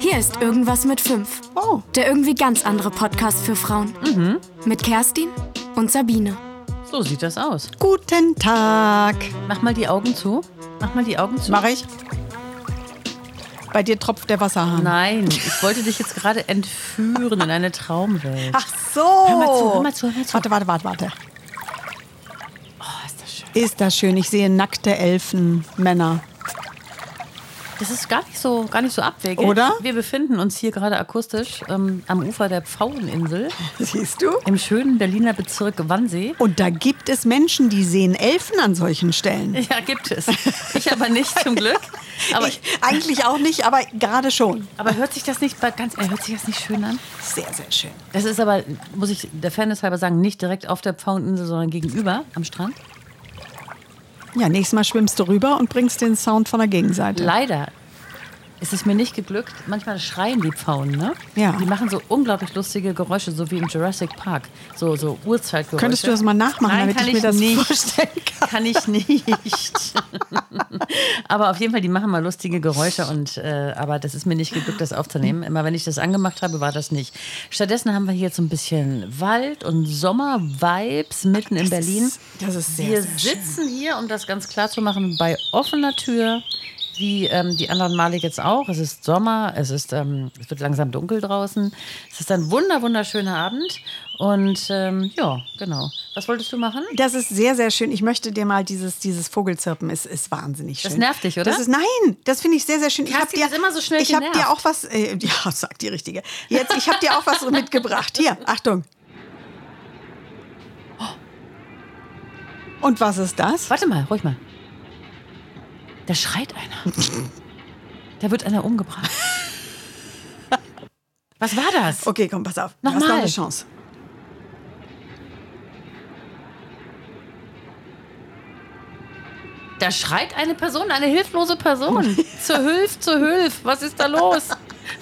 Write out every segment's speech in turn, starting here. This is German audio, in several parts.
Hier ist Irgendwas mit 5. Oh. Der irgendwie ganz andere Podcast für Frauen. Mit Kerstin und Sabine. So sieht das aus. Guten Tag. Mach mal die Augen zu. Mach mal die Augen zu. Mach ich? Bei dir tropft der Wasserhahn. Nein, ich wollte dich jetzt gerade entführen in eine Traumwelt. Ach so. Hör mal zu, hör mal zu, hör mal zu. Warte, warte, warte, warte. Ist das schön. Ich sehe nackte Elfen, Männer. Das ist gar nicht so, gar nicht so abwegig. Oder? Wir befinden uns hier gerade akustisch ähm, am Ufer der Pfaueninsel Siehst du? im schönen Berliner Bezirk Wannsee. Und da gibt es Menschen, die sehen Elfen an solchen Stellen. Ja, gibt es. Ich aber nicht, zum Glück. Aber, ich, eigentlich auch nicht, aber gerade schon. aber hört sich das nicht ganz, äh, hört sich das nicht schön an? Sehr, sehr schön. Das ist aber, muss ich der Fairness halber sagen, nicht direkt auf der Pfaueninsel, sondern gegenüber am Strand. Ja, nächstes Mal schwimmst du rüber und bringst den Sound von der Gegenseite. Leider ist es mir nicht geglückt. Manchmal schreien die Pfauen, ne? Ja. Die machen so unglaublich lustige Geräusche, so wie im Jurassic Park. So, so Urzeitgeräusche. Könntest du das mal nachmachen, Nein, damit kann ich mir das nicht. vorstellen kann? Kann ich nicht. aber auf jeden Fall, die machen mal lustige Geräusche und äh, aber das ist mir nicht geglückt, das aufzunehmen. Immer wenn ich das angemacht habe, war das nicht. Stattdessen haben wir hier jetzt so ein bisschen Wald und Sommer-Vibes mitten in Berlin. ist- das ist sehr, Wir sehr schön. sitzen hier, um das ganz klar zu machen, bei offener Tür. Wie ähm, die anderen Male jetzt auch. Es ist Sommer, es, ist, ähm, es wird langsam dunkel draußen. Es ist ein wunder, wunderschöner Abend. Und ähm, ja, genau. Was wolltest du machen? Das ist sehr, sehr schön. Ich möchte dir mal dieses, dieses Vogelzirpen ist, ist wahnsinnig schön. Das nervt dich, oder? Das ist, nein, das finde ich sehr, sehr schön. Ich habe dir immer so schnell Ich habe dir auch was, äh, ja, sagt die Richtige. Jetzt, ich habe dir auch was mitgebracht. Hier, Achtung. Und was ist das? Warte mal, ruhig mal. Da schreit einer. da wird einer umgebracht. Was war das? Okay, komm, pass auf. Du hast Nochmal. noch eine Chance. Da schreit eine Person, eine hilflose Person. zur Hilf, zur Hilf. Was ist da los?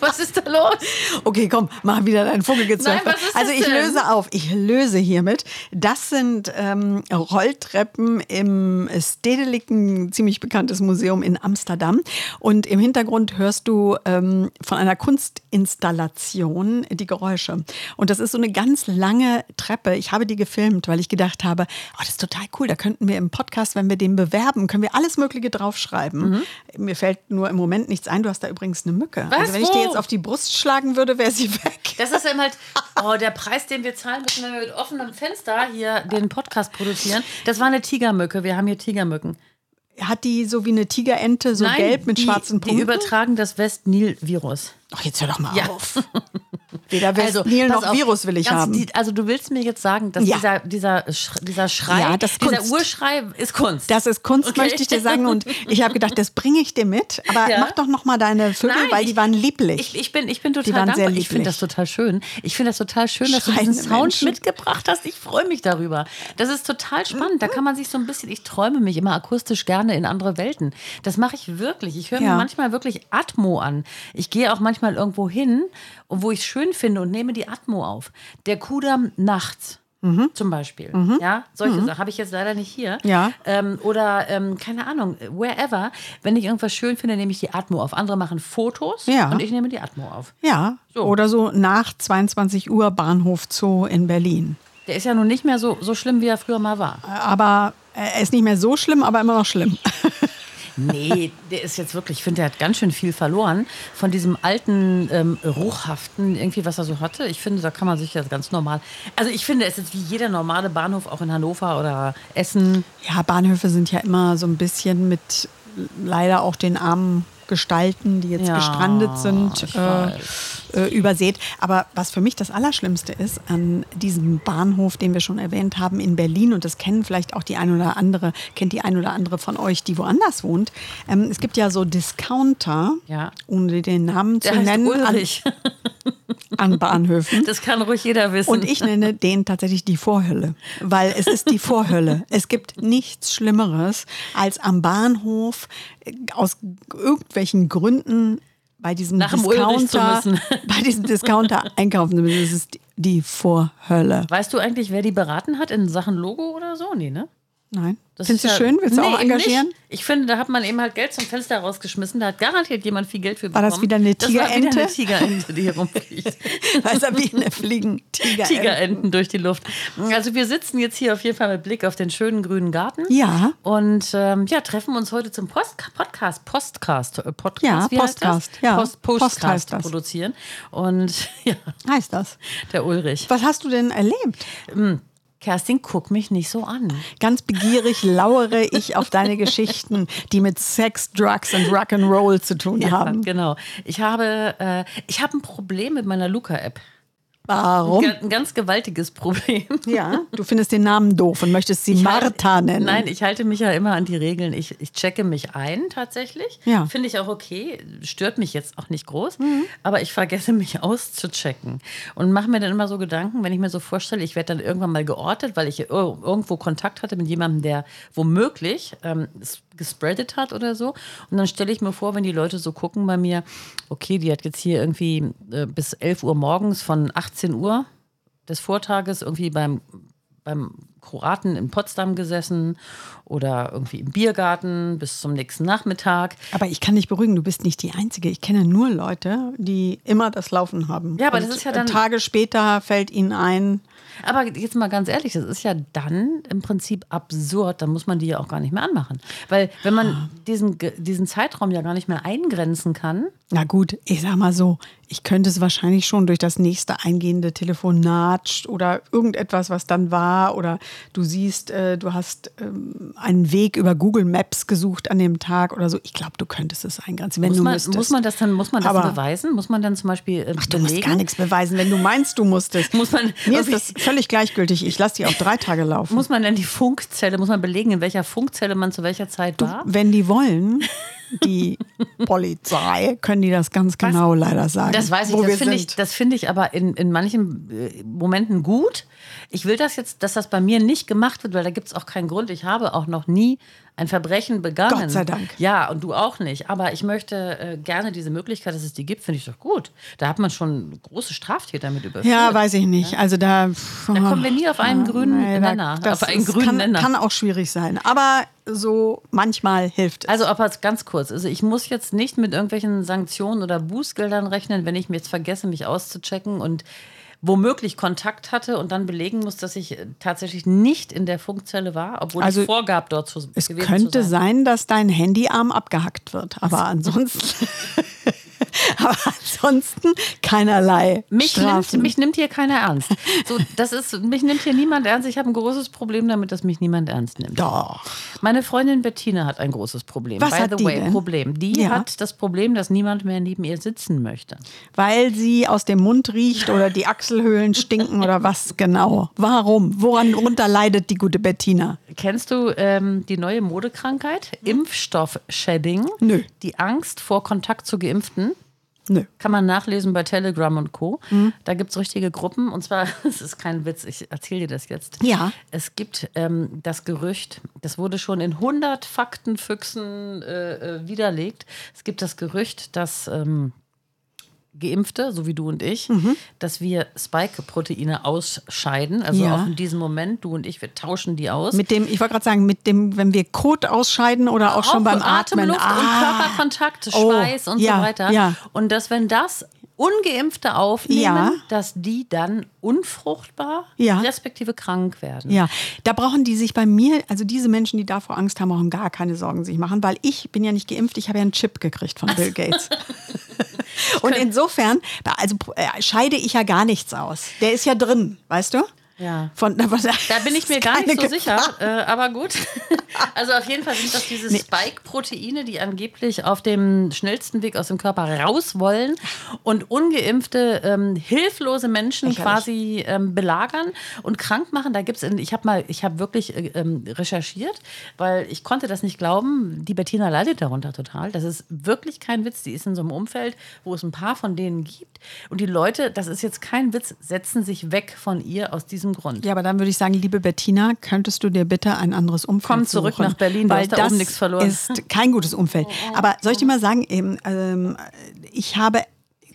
Was ist da los? Okay, komm, mach wieder dein Vogelgezirpe. Nein, also ich denn? löse auf. Ich löse hiermit. Das sind ähm, Rolltreppen im Stedelijk, ziemlich bekanntes Museum in Amsterdam. Und im Hintergrund hörst du ähm, von einer Kunstinstallation die Geräusche. Und das ist so eine ganz lange Treppe. Ich habe die gefilmt, weil ich gedacht habe, oh, das ist total cool. Da könnten wir im Podcast, wenn wir den bewerben, können wir alles Mögliche draufschreiben. Mir fällt nur im Moment nichts ein. Du hast da übrigens eine Mücke. Was? Also wenn ich dir jetzt auf die Brust schlagen würde, wäre sie weg. Das ist eben halt, oh, der Preis, den wir zahlen müssen, wenn wir mit offenem Fenster hier den Podcast produzieren. Das war eine Tigermücke. Wir haben hier Tigermücken. Hat die so wie eine Tigerente, so gelb mit die, schwarzen Punkten? Die übertragen das West-Nil-Virus. Ach, jetzt hör doch mal Ja. auf. Weder Westnil pass noch auf, Virus will ich haben. Die, also du willst mir jetzt sagen, dass Ja. dieser, dieser, Sch- dieser Schrei, Ja, dieser. Urschrei ist Kunst. Das ist Kunst, Okay. möchte ich dir sagen. Und ich habe gedacht, das bringe ich dir mit. Aber Ja. mach doch noch mal deine Vögel, Nein, weil die ich- waren lieblich. Ich, ich, bin, ich bin total dankbar. Ich finde das total schön. Ich finde das total schön, dass du Schreiende diesen Sound Menschen. mitgebracht hast. Ich freue mich darüber. Das ist total spannend. Da kann man sich so ein bisschen, ich träume mich immer akustisch gerne in andere Welten. Das mache ich wirklich. Ich höre mir manchmal wirklich Atmo an. Ich gehe auch manchmal irgendwo hin, wo ich es schön finde und nehme die Atmo auf. Der Kudamm nachts. Zum Beispiel. Ja, solche Sachen habe ich jetzt leider nicht hier. Mhm. Ja. Ähm, oder, ähm, keine Ahnung, wherever. Wenn ich irgendwas schön finde, nehme ich die Atmo auf. Andere machen Fotos Ja. und ich nehme die Atmo auf. ja, So. oder so nach 22 Uhr Bahnhof Zoo in Berlin. Der ist ja nun nicht mehr so, so schlimm, wie er früher mal war. Aber er ist nicht mehr so schlimm, aber immer noch schlimm. Nee, der ist jetzt wirklich, ich finde, der hat ganz schön viel verloren von diesem alten, ähm, ruchhaften, irgendwie, was er so hatte. Ich finde, da kann man sich jetzt ganz normal. Also, ich finde, es ist wie jeder normale Bahnhof, auch in Hannover oder Essen. Ja, Bahnhöfe sind ja immer so ein bisschen mit leider auch den armen Gestalten, die jetzt Ja, gestrandet sind, äh, äh, übersät. Aber was für mich das Allerschlimmste ist an diesem Bahnhof, den wir schon erwähnt haben in Berlin, und das kennen vielleicht auch die ein oder andere, kennt die ein oder andere von euch, die woanders wohnt. Ähm, es gibt ja so Discounter, Ja. ohne den Namen Der zu heißt nennen, an, Ulrich. an Bahnhöfen. Das kann ruhig jeder wissen. Und ich nenne den tatsächlich die Vorhölle, weil es ist die Vorhölle. Es gibt nichts Schlimmeres, als am Bahnhof äh, aus irgendwelchen Gründen bei diesem Nach Discounter, bei diesem Discounter einkaufen zu müssen. Es ist die Vorhölle. Weißt du eigentlich, wer die beraten hat in Sachen Logo oder so? Nee, ne? Nein. Das Findest du ja- schön? Willst du Nee, auch engagieren? Nicht. Ich finde, da hat man eben halt Geld zum Fenster rausgeschmissen. Da hat garantiert jemand viel Geld für War bekommen. das wieder eine Das war wieder Tigerente? eine Tigerente, die hier rumfliegt. Weil Sabine fliegen Tiger. Tigerenten durch die Luft. Also wir sitzen jetzt hier auf jeden Fall mit Blick auf den schönen grünen Garten. Ja. Und ähm, ja, treffen uns heute zum Post Podcast, Postcast, äh, Podcast, Ja, wie Postcast, ja. Post, Post Postcast heißt das. produzieren. Und ja, Heißt das. der Ulrich. Was hast du denn erlebt? Kerstin, guck mich nicht so an. Ganz begierig lauere ich auf deine Geschichten, die mit Sex, Drugs und Rock'n'Roll zu tun Ja, haben. genau. Ich habe, äh, ich habe ein Problem mit meiner Luca-App. Warum? Ein ganz gewaltiges Problem. Ja, du findest den Namen doof und möchtest sie Martha nennen. Nein, ich halte mich ja immer an die Regeln. Ich, ich checke mich ein tatsächlich. Ja. Mhm. Finde ich auch okay. Stört mich jetzt auch nicht groß. Aber ich vergesse mich auszuchecken. Und mache mir dann immer so Gedanken, wenn ich mir so vorstelle, ich werde dann irgendwann mal geortet, weil ich ir- irgendwo Kontakt hatte mit jemandem, der womöglich ähm, es gespreadet hat oder so. Und dann stelle ich mir vor, wenn die Leute so gucken bei mir, okay, die hat jetzt hier irgendwie äh, bis 11 Uhr morgens von 18 Uhr des Vortages irgendwie beim, beim Kroaten in Potsdam gesessen oder irgendwie im Biergarten bis zum nächsten Nachmittag. Aber ich kann dich beruhigen, du bist nicht die Einzige. Ich kenne nur Leute, die immer das Laufen haben. Ja, aber und das ist ja dann- Tage später fällt ihnen ein, Aber jetzt mal ganz ehrlich, das ist ja dann im Prinzip absurd, dann muss man die ja auch gar nicht mehr anmachen. Weil wenn man diesen, diesen Zeitraum ja gar nicht mehr eingrenzen kann, Na gut, ich sag mal so, ich könnte es wahrscheinlich schon durch das nächste eingehende Telefonat oder irgendetwas, was dann war, oder du siehst, äh, du hast ähm, einen Weg über Google Maps gesucht an dem Tag oder so. Ich glaube, du könntest es eingrenzen, wenn muss du man, müsstest. muss man das dann, muss man das Aber- dann beweisen? Muss man dann zum Beispiel äh, Ach, du musst belegen? gar nichts beweisen, wenn du meinst, du musstest. Muss man Mir ist das völlig gleichgültig. Ich lasse die auch drei Tage laufen. Muss man denn die Funkzelle, muss man belegen, in welcher Funkzelle man zu welcher Zeit war? wenn die wollen, die Polizei, können die das ganz genau leider sagen. Das weiß ich, das finde ich, das finde ich aber in, in manchen äh, Momenten gut. Ich will das jetzt, dass das bei mir nicht gemacht wird, weil da gibt es auch keinen Grund. Ich habe auch noch nie ein Verbrechen begangen. Gott sei Dank. Ja, und du auch nicht. Aber ich möchte äh, gerne diese Möglichkeit, dass es die gibt, finde ich doch gut. Da hat man schon große Straftäter mit überführt. Ja, weiß ich nicht. Also da, Da kommen wir nie auf einen grünen Nee, da- Nenner. das auf einen ist- grünen kann, Nenner. kann auch schwierig sein. Aber so manchmal hilft es. Also, aber ganz kurz. Also, ich muss jetzt nicht mit irgendwelchen Sanktionen oder Bußgeldern rechnen, wenn ich mir jetzt vergesse, mich auszuchecken und womöglich Kontakt hatte und dann belegen muss, dass ich äh, tatsächlich nicht in der Funkzelle war, obwohl Also, ich vorgab, dort zu es gewesen könnte zu sein. sein, dass dein Handyarm abgehackt wird. Aber ansonsten, aber ansonsten keinerlei Mich nimmt, mich nimmt hier keiner ernst. So, das ist, mich nimmt hier niemand ernst. Ich habe ein großes Problem damit, dass mich niemand ernst nimmt. Doch. Meine Freundin Bettina hat ein großes Problem. Was By hat the die way, denn? Problem. Die Ja. hat das Problem, dass niemand mehr neben ihr sitzen möchte. Weil sie aus dem Mund riecht oder die Achselhöhlen stinken oder was genau. Warum? Woran runter leidet die gute Bettina? Kennst du ähm, die neue Modekrankheit? Impfstoff-Shedding. Nö. Die Angst vor Kontakt zu Geimpften. Nö. Kann man nachlesen bei Telegram und Co. Da gibt es richtige Gruppen. Und zwar, es ist kein Witz, ich erzähle dir das jetzt. Ja. Es gibt ähm, das Gerücht, das wurde schon in 100 Faktenfüchsen äh, äh, widerlegt. Es gibt das Gerücht, dass ähm, Geimpfte, so wie du und ich, dass wir Spike-Proteine ausscheiden. Also Ja. auch in diesem Moment, du und ich, wir tauschen die aus. Mit dem, ich wollte gerade sagen, mit dem, wenn wir Kot ausscheiden oder auch, schon beim Atmen. Atemluft und Ah. Körperkontakt, Oh, Schweiß und ja, so weiter. ja. Und dass, wenn das Ungeimpfte aufnehmen, Ja. dass die dann unfruchtbar, Ja. respektive krank werden. Ja, da brauchen die sich bei mir, also diese Menschen, die davor Angst haben, brauchen gar keine Sorgen sich machen, weil ich bin ja nicht geimpft, ich habe ja einen Chip gekriegt von Bill Gates. Und insofern, also äh, scheide ich ja gar nichts aus. Der ist ja drin, weißt du? Ja. Von, da, Da bin ich mir gar nicht so sicher, äh, aber gut. Also auf jeden Fall sind das diese Spike-Proteine, die angeblich auf dem schnellsten Weg aus dem Körper raus wollen und ungeimpfte, ähm, hilflose Menschen quasi ähm, belagern und krank machen. Da gibt's, in- ich habe mal, ich habe wirklich äh, ähm, recherchiert, weil ich konnte das nicht glauben. Die Bettina leidet darunter total. Das ist wirklich kein Witz. Die ist in so einem Umfeld, wo es ein paar von denen gibt. Und die Leute, das ist jetzt kein Witz, setzen sich weg von ihr aus diesem Grund. Ja, aber dann würde ich sagen, liebe Bettina, könntest du dir bitte ein anderes Umfeld Komm zurück suchen, nach Berlin, du weil hast da das oben nichts verloren. ist kein gutes Umfeld. Aber soll ich dir mal sagen, eben, ähm, ich habe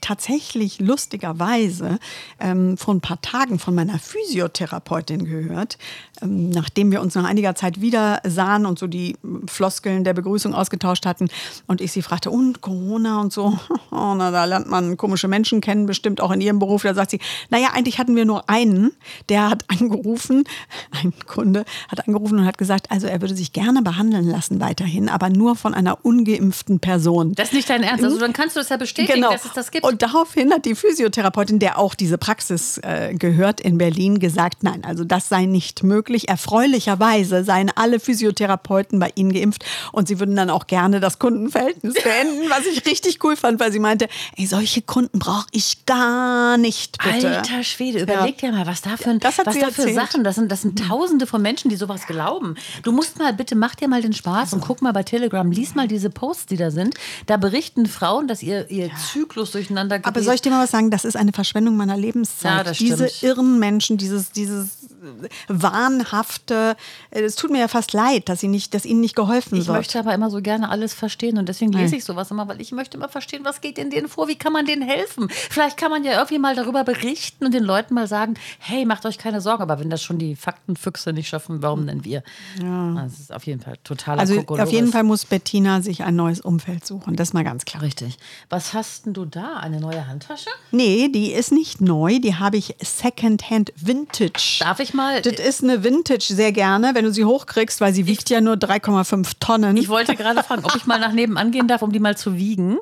tatsächlich lustigerweise ähm, vor ein paar Tagen von meiner Physiotherapeutin gehört, ähm, nachdem wir uns nach einiger Zeit wieder sahen und so die Floskeln der Begrüßung ausgetauscht hatten und ich sie fragte, und Corona und so, oh, na, da lernt man komische Menschen kennen, bestimmt auch in ihrem Beruf. Da sagt sie, naja, eigentlich hatten wir nur einen, der hat angerufen, ein Kunde hat angerufen und hat gesagt, also er würde sich gerne behandeln lassen weiterhin, aber nur von einer ungeimpften Person. Das ist nicht dein Ernst. Also dann kannst du das ja bestätigen, Genau. dass es das gibt. Und daraufhin hat die Physiotherapeutin, der auch diese Praxis äh, gehört in Berlin, gesagt, nein, also das sei nicht möglich. Erfreulicherweise seien alle Physiotherapeuten bei ihnen geimpft und sie würden dann auch gerne das Kundenverhältnis beenden, was ich richtig cool fand, weil sie meinte, ey, solche Kunden brauche ich gar nicht, bitte. Alter Schwede, überleg dir mal, was da für, was da für. Sachen, das sind, das sind tausende von Menschen, die sowas glauben. Du musst mal, bitte mach dir mal den Spaß und guck mal bei Telegram, lies mal diese Posts, die da sind. Da berichten Frauen, dass ihr, ihr Zyklus durcheinander gerät. Aber soll ich dir mal was sagen? Das ist eine Verschwendung meiner Ja, Lebenszeit. das Diese stimmt. irren Menschen, dieses, dieses wahnhafte, äh, es tut mir ja fast leid, dass, sie nicht, dass ihnen nicht geholfen Ich wird. möchte aber immer so gerne alles verstehen und deswegen lese ich sowas immer, weil ich möchte immer verstehen, was geht in denen vor, wie kann man denen helfen. Vielleicht kann man ja irgendwie mal darüber berichten und den Leuten mal sagen, hey, macht euch keine Sorgen, aber wenn das schon die Faktenfüchse nicht schaffen, warum denn wir? Das ist auf jeden Fall total also auf jeden Fall muss Bettina sich ein neues Umfeld suchen, das ist mal ganz klar. Richtig. Was hast denn du da? Eine neue Handtasche? Nee, die ist nicht neu, die habe ich Secondhand Vintage. Darf ich mal? Das ist eine Vintage sehr gerne, wenn du sie hochkriegst, weil sie wiegt ja nur 3,5 Tonnen. Ich wollte gerade fragen, ob ich mal nach nebenan gehen darf, um die mal zu wiegen.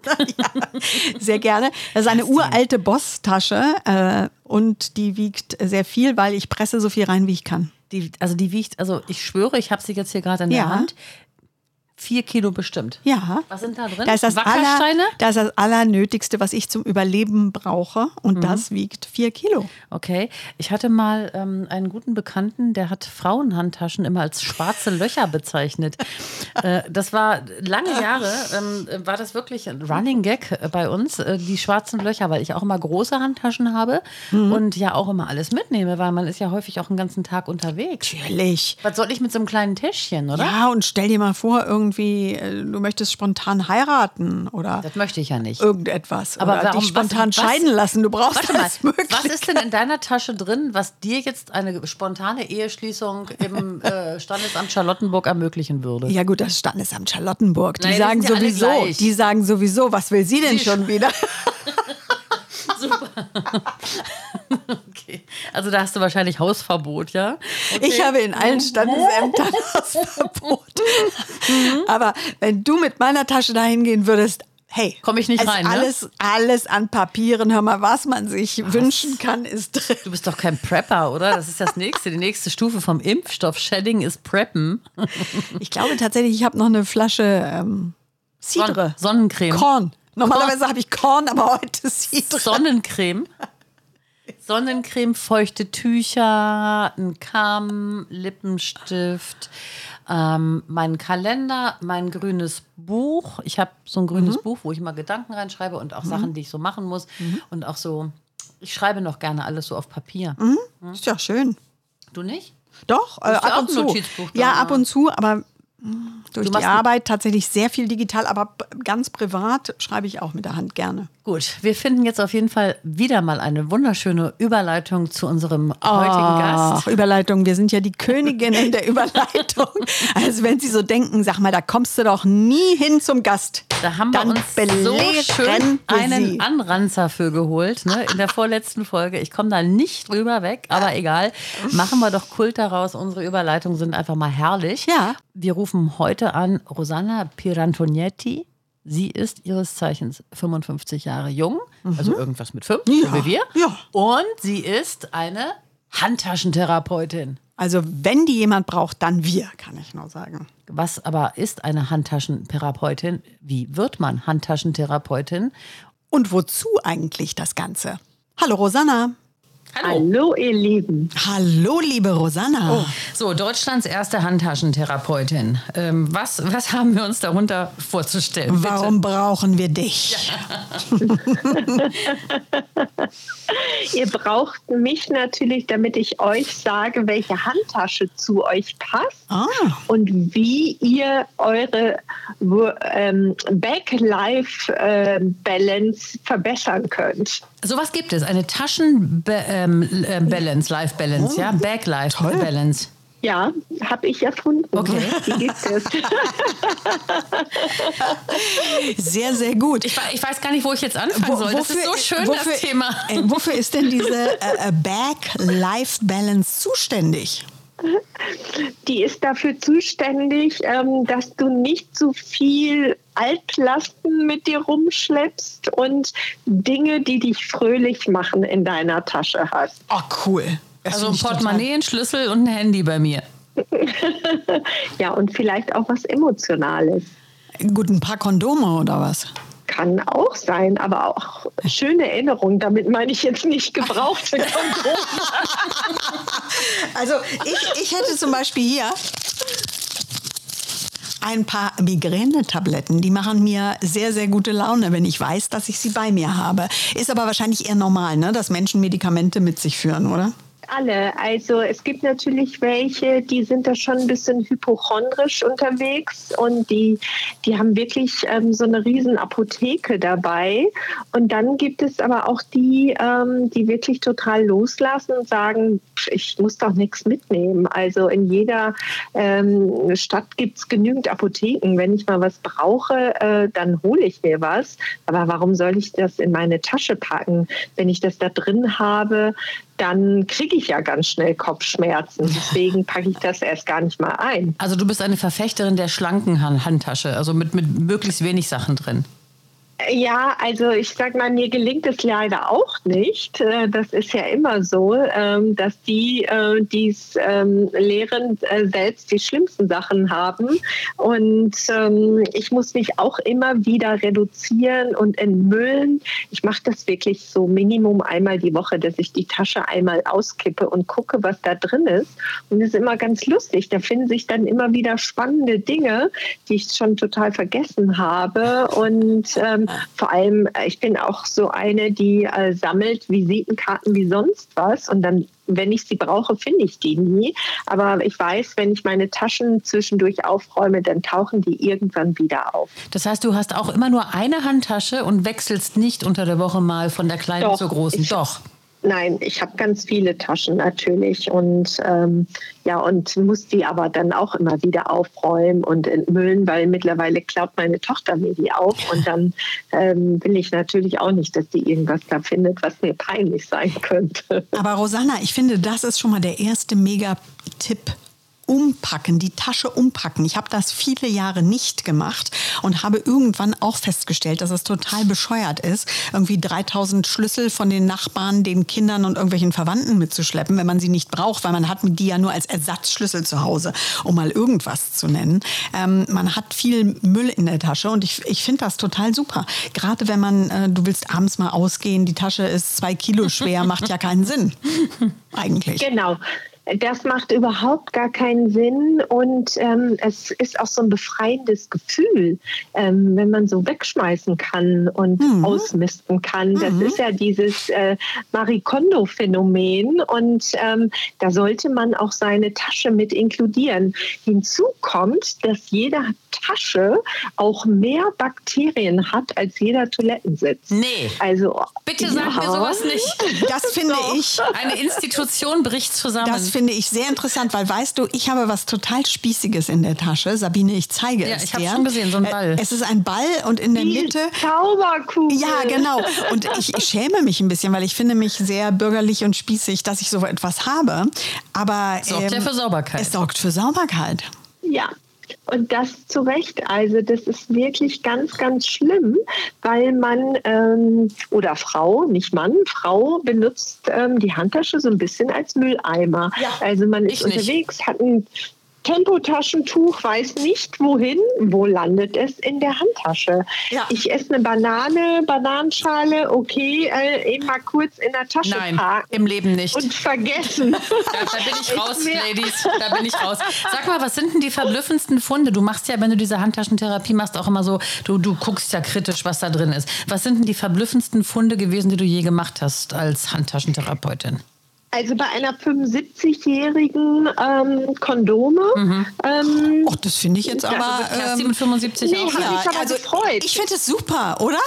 Sehr gerne. Das ist eine uralte Boss-Tasche äh, und die wiegt sehr viel, weil ich presse so viel rein, wie ich kann. Die, also die wiegt, also ich schwöre, ich habe sie jetzt hier gerade in der Ja. Hand. Vier Kilo bestimmt. Ja. Was sind da drin? Da ist das, aller, das ist das Allernötigste, was ich zum Überleben brauche. Und Mhm. das wiegt vier Kilo. Okay. Ich hatte mal ähm, einen guten Bekannten, der hat Frauenhandtaschen immer als schwarze Löcher bezeichnet. äh, das war lange Jahre, ähm, war das wirklich ein Running Gag äh, bei uns, äh, die schwarzen Löcher, weil ich auch immer große Handtaschen habe Mhm. und ja auch immer alles mitnehme, weil man ist ja häufig auch einen ganzen Tag unterwegs. Natürlich. Was soll ich mit so einem kleinen Täschchen, oder? Ja, und stell dir mal vor, irgendwie, äh, du möchtest spontan heiraten oder Das möchte ich ja nicht. irgendetwas. Aber oder warum- dich spontan was- was- scheiden lassen. Du brauchst mal, alles möglich. was ist denn in deiner Tasche drin, was dir jetzt eine spontane Eheschließung im äh, Standesamt Charlottenburg ermöglichen würde? Ja gut, das Standesamt Charlottenburg. Die Nein, sagen sowieso, die sagen sowieso, was will sie denn Sie schon wieder? Okay. Also da hast du wahrscheinlich Hausverbot, ja? Ich habe in allen Standesämtern das Verbot. Aber wenn du mit meiner Tasche dahin gehen würdest, hey, Komm ich nicht rein, ne? Alles, alles an Papieren, hör mal, was man sich wünschen kann, ist drin. Du bist doch kein Prepper, oder? Das ist das nächste. Die nächste Stufe vom Impfstoff Shedding ist Preppen. Ich glaube tatsächlich, ich habe noch eine Flasche ähm, Cidre. Son Sonnencreme. Korn. Normalerweise habe ich Korn, aber heute Cidre. Sonnencreme. Sonnencreme, feuchte Tücher, ein Kamm, Lippenstift, ähm, mein Kalender, mein grünes Buch. Ich habe so ein grünes Buch, wo ich immer Gedanken reinschreibe und auch Sachen, die ich so machen muss. Und auch so, ich schreibe noch gerne alles so auf Papier. Ist ja schön. Du nicht? Doch, äh, ab und zu. Ja, ne? ab und zu, aber durch Du die Arbeit tatsächlich sehr viel digital, aber ganz privat schreibe ich auch mit der Hand gerne. Gut, wir finden jetzt auf jeden Fall wieder mal eine wunderschöne Überleitung zu unserem heutigen Gast. Ach, Überleitung, wir sind ja die Königinnen der Überleitung. Also wenn Sie so denken, sag mal, da kommst du doch nie hin zum Gast. Da haben wir Dann uns so schön wir einen Sie. Anranzer für geholt, ne? in der vorletzten Folge. Ich komme da nicht drüber weg, aber egal. Machen wir doch Kult daraus. Unsere Überleitungen sind einfach mal herrlich. Ja. Wir rufen heute an Rosanna Pirantonietti. Sie ist ihres Zeichens 55 Jahre jung, also irgendwas mit fünf, so Ja, wie wir. ja. Und sie ist eine Handtaschentherapeutin. Also wenn die jemand braucht, dann wir, kann ich nur sagen. Was aber ist eine Handtaschentherapeutin? Wie wird man Handtaschentherapeutin? Und wozu eigentlich das Ganze? Hallo Rosanna. Hallo. Hallo, ihr Lieben. Hallo, liebe Rosanna. Oh. So, Deutschlands erste Handtaschentherapeutin. Ähm, was, was haben wir uns darunter vorzustellen? Bitte? Warum brauchen wir dich? Ja. ihr braucht mich natürlich, damit ich euch sage, welche Handtasche zu euch passt ah. und wie ihr eure ähm, Back-Life-Balance verbessern könnt. Sowas gibt es, eine Taschen-Balance, ähm, äh, Life-Balance, oh, ja? Back-Life-Balance. Ja, habe ich erfunden. Okay. Die gibt es. sehr, sehr gut. Ich, ich, weiß gar nicht, wo ich jetzt anfangen wo, soll. Das ist so schön, wofür, das Thema. Äh, wofür ist denn diese äh, äh Back-Life-Balance zuständig? Die ist dafür zuständig, ähm, dass du nicht zu viel Altlasten mit dir rumschleppst und Dinge, die dich fröhlich machen, in deiner Tasche hast. Oh, cool. Das also ein Portemonnaie, ein Schlüssel und ein Handy bei mir. ja, und vielleicht auch was Emotionales. Gut, ein paar Kondome oder was? Kann auch sein, aber auch schöne Erinnerungen. Damit meine ich jetzt nicht gebrauchte Kondome. also ich, ich hätte zum Beispiel hier ein paar Migräne-Tabletten. Die machen mir sehr, sehr gute Laune, wenn ich weiß, dass ich sie bei mir habe. Ist aber wahrscheinlich eher normal, ne? dass Menschen Medikamente mit sich führen, oder? Alle. Also es gibt natürlich welche, die sind da schon ein bisschen hypochondrisch unterwegs und die, die haben wirklich ähm, so eine riesen Apotheke dabei. Und dann gibt es aber auch die, ähm, die wirklich total loslassen und sagen, ich muss doch nichts mitnehmen. Also in jeder ähm, Stadt gibt es genügend Apotheken. Wenn ich mal was brauche, äh, dann hole ich mir was. Aber warum soll ich das in meine Tasche packen? Wenn ich das da drin habe, dann kriege ich ja ganz schnell Kopfschmerzen. Deswegen packe ich das erst gar nicht mal ein. Also du bist eine Verfechterin der schlanken Handtasche, also mit, mit möglichst wenig Sachen drin. Ja, also ich sag mal, mir gelingt es leider auch nicht. Äh, das ist ja immer so, ähm, dass die, äh, die es ähm, lehren, äh, selbst die schlimmsten Sachen haben. Und ähm, ich muss mich auch immer wieder reduzieren und entmüllen. Ich mache das wirklich so Minimum einmal die Woche, dass ich die Tasche einmal auskippe und gucke, was da drin ist. Und das ist immer ganz lustig. Da finden sich dann immer wieder spannende Dinge, die ich schon total vergessen habe. Und ähm, vor allem, äh, ich bin auch so eine, die äh, sammelt Visitenkarten wie sonst was und dann wenn ich sie brauche, finde ich die nie. Aber ich weiß, wenn ich meine Taschen zwischendurch aufräume, dann tauchen die irgendwann wieder auf. Das heißt, du hast auch immer nur eine Handtasche und wechselst nicht unter der Woche mal von der kleinen Doch, zur großen. Doch. Nein, ich habe ganz viele Taschen natürlich und ähm, ja und muss die aber dann auch immer wieder aufräumen und entmüllen, weil mittlerweile klaut meine Tochter mir die auf und dann ähm, will ich natürlich auch nicht, dass die irgendwas da findet, was mir peinlich sein könnte. Aber Rosanna, ich finde, das ist schon mal der erste Mega-Tipp umpacken, die Tasche umpacken. Ich habe das viele Jahre nicht gemacht und habe irgendwann auch festgestellt, dass es total bescheuert ist, irgendwie 3000 Schlüssel von den Nachbarn, den Kindern und irgendwelchen Verwandten mitzuschleppen, wenn man sie nicht braucht, weil man hat die ja nur als Ersatzschlüssel zu Hause, um mal irgendwas zu nennen. Ähm, man hat viel Müll in der Tasche und ich, ich finde das total super. Gerade wenn man, äh, du willst abends mal ausgehen, die Tasche ist zwei Kilo schwer, macht ja keinen Sinn. Eigentlich. Genau. Das macht überhaupt gar keinen Sinn und ähm, es ist auch so ein befreiendes Gefühl, ähm, wenn man so wegschmeißen kann und mhm. ausmisten kann. Das mhm. ist ja dieses äh, Marikondo-Phänomen und ähm, da sollte man auch seine Tasche mit inkludieren. Hinzu kommt, dass jede Tasche auch mehr Bakterien hat als jeder Toilettensitz. Nee. Also bitte sag ja. mir sowas nicht. Das finde ich. Eine Institution bricht zusammen. Das finde ich sehr interessant, weil weißt du, ich habe was total Spießiges in der Tasche. Sabine, ich zeige ja, es dir. Ich habe schon gesehen, so ein Ball. Äh, es ist ein Ball und in der Die Mitte. Zauberkugel. Ja, genau. Und ich, ich schäme mich ein bisschen, weil ich finde mich sehr bürgerlich und spießig, dass ich so etwas habe. Aber es sorgt ähm, ja für Sauberkeit. Es sorgt für Sauberkeit. Ja, und das zu Recht. Also das ist wirklich ganz, ganz schlimm, weil man ähm, oder Frau, nicht Mann, Frau benutzt ähm, die Handtasche so ein bisschen als Mülleimer. Ja, also man ist unterwegs, nicht. hat ein Tempotaschentuch weiß nicht wohin, wo landet es in der Handtasche. Ja. Ich esse eine Banane, Bananenschale, okay, äh, eben mal kurz in der Tasche Nein, parken. im Leben nicht. Und vergessen. Da, da bin ich raus, Ladies, da bin ich raus. Sag mal, was sind denn die verblüffendsten Funde? Du machst ja, wenn du diese Handtaschentherapie machst, auch immer so, du, du guckst ja kritisch, was da drin ist. Was sind denn die verblüffendsten Funde gewesen, die du je gemacht hast als Handtaschentherapeutin? Also bei einer 75-jährigen ähm, Kondome. Mhm. Ähm, Och, das finde ich jetzt aber. Ja, ähm, 75 nee, auch. Ja, ich also, gefreut. Ich finde es super, oder?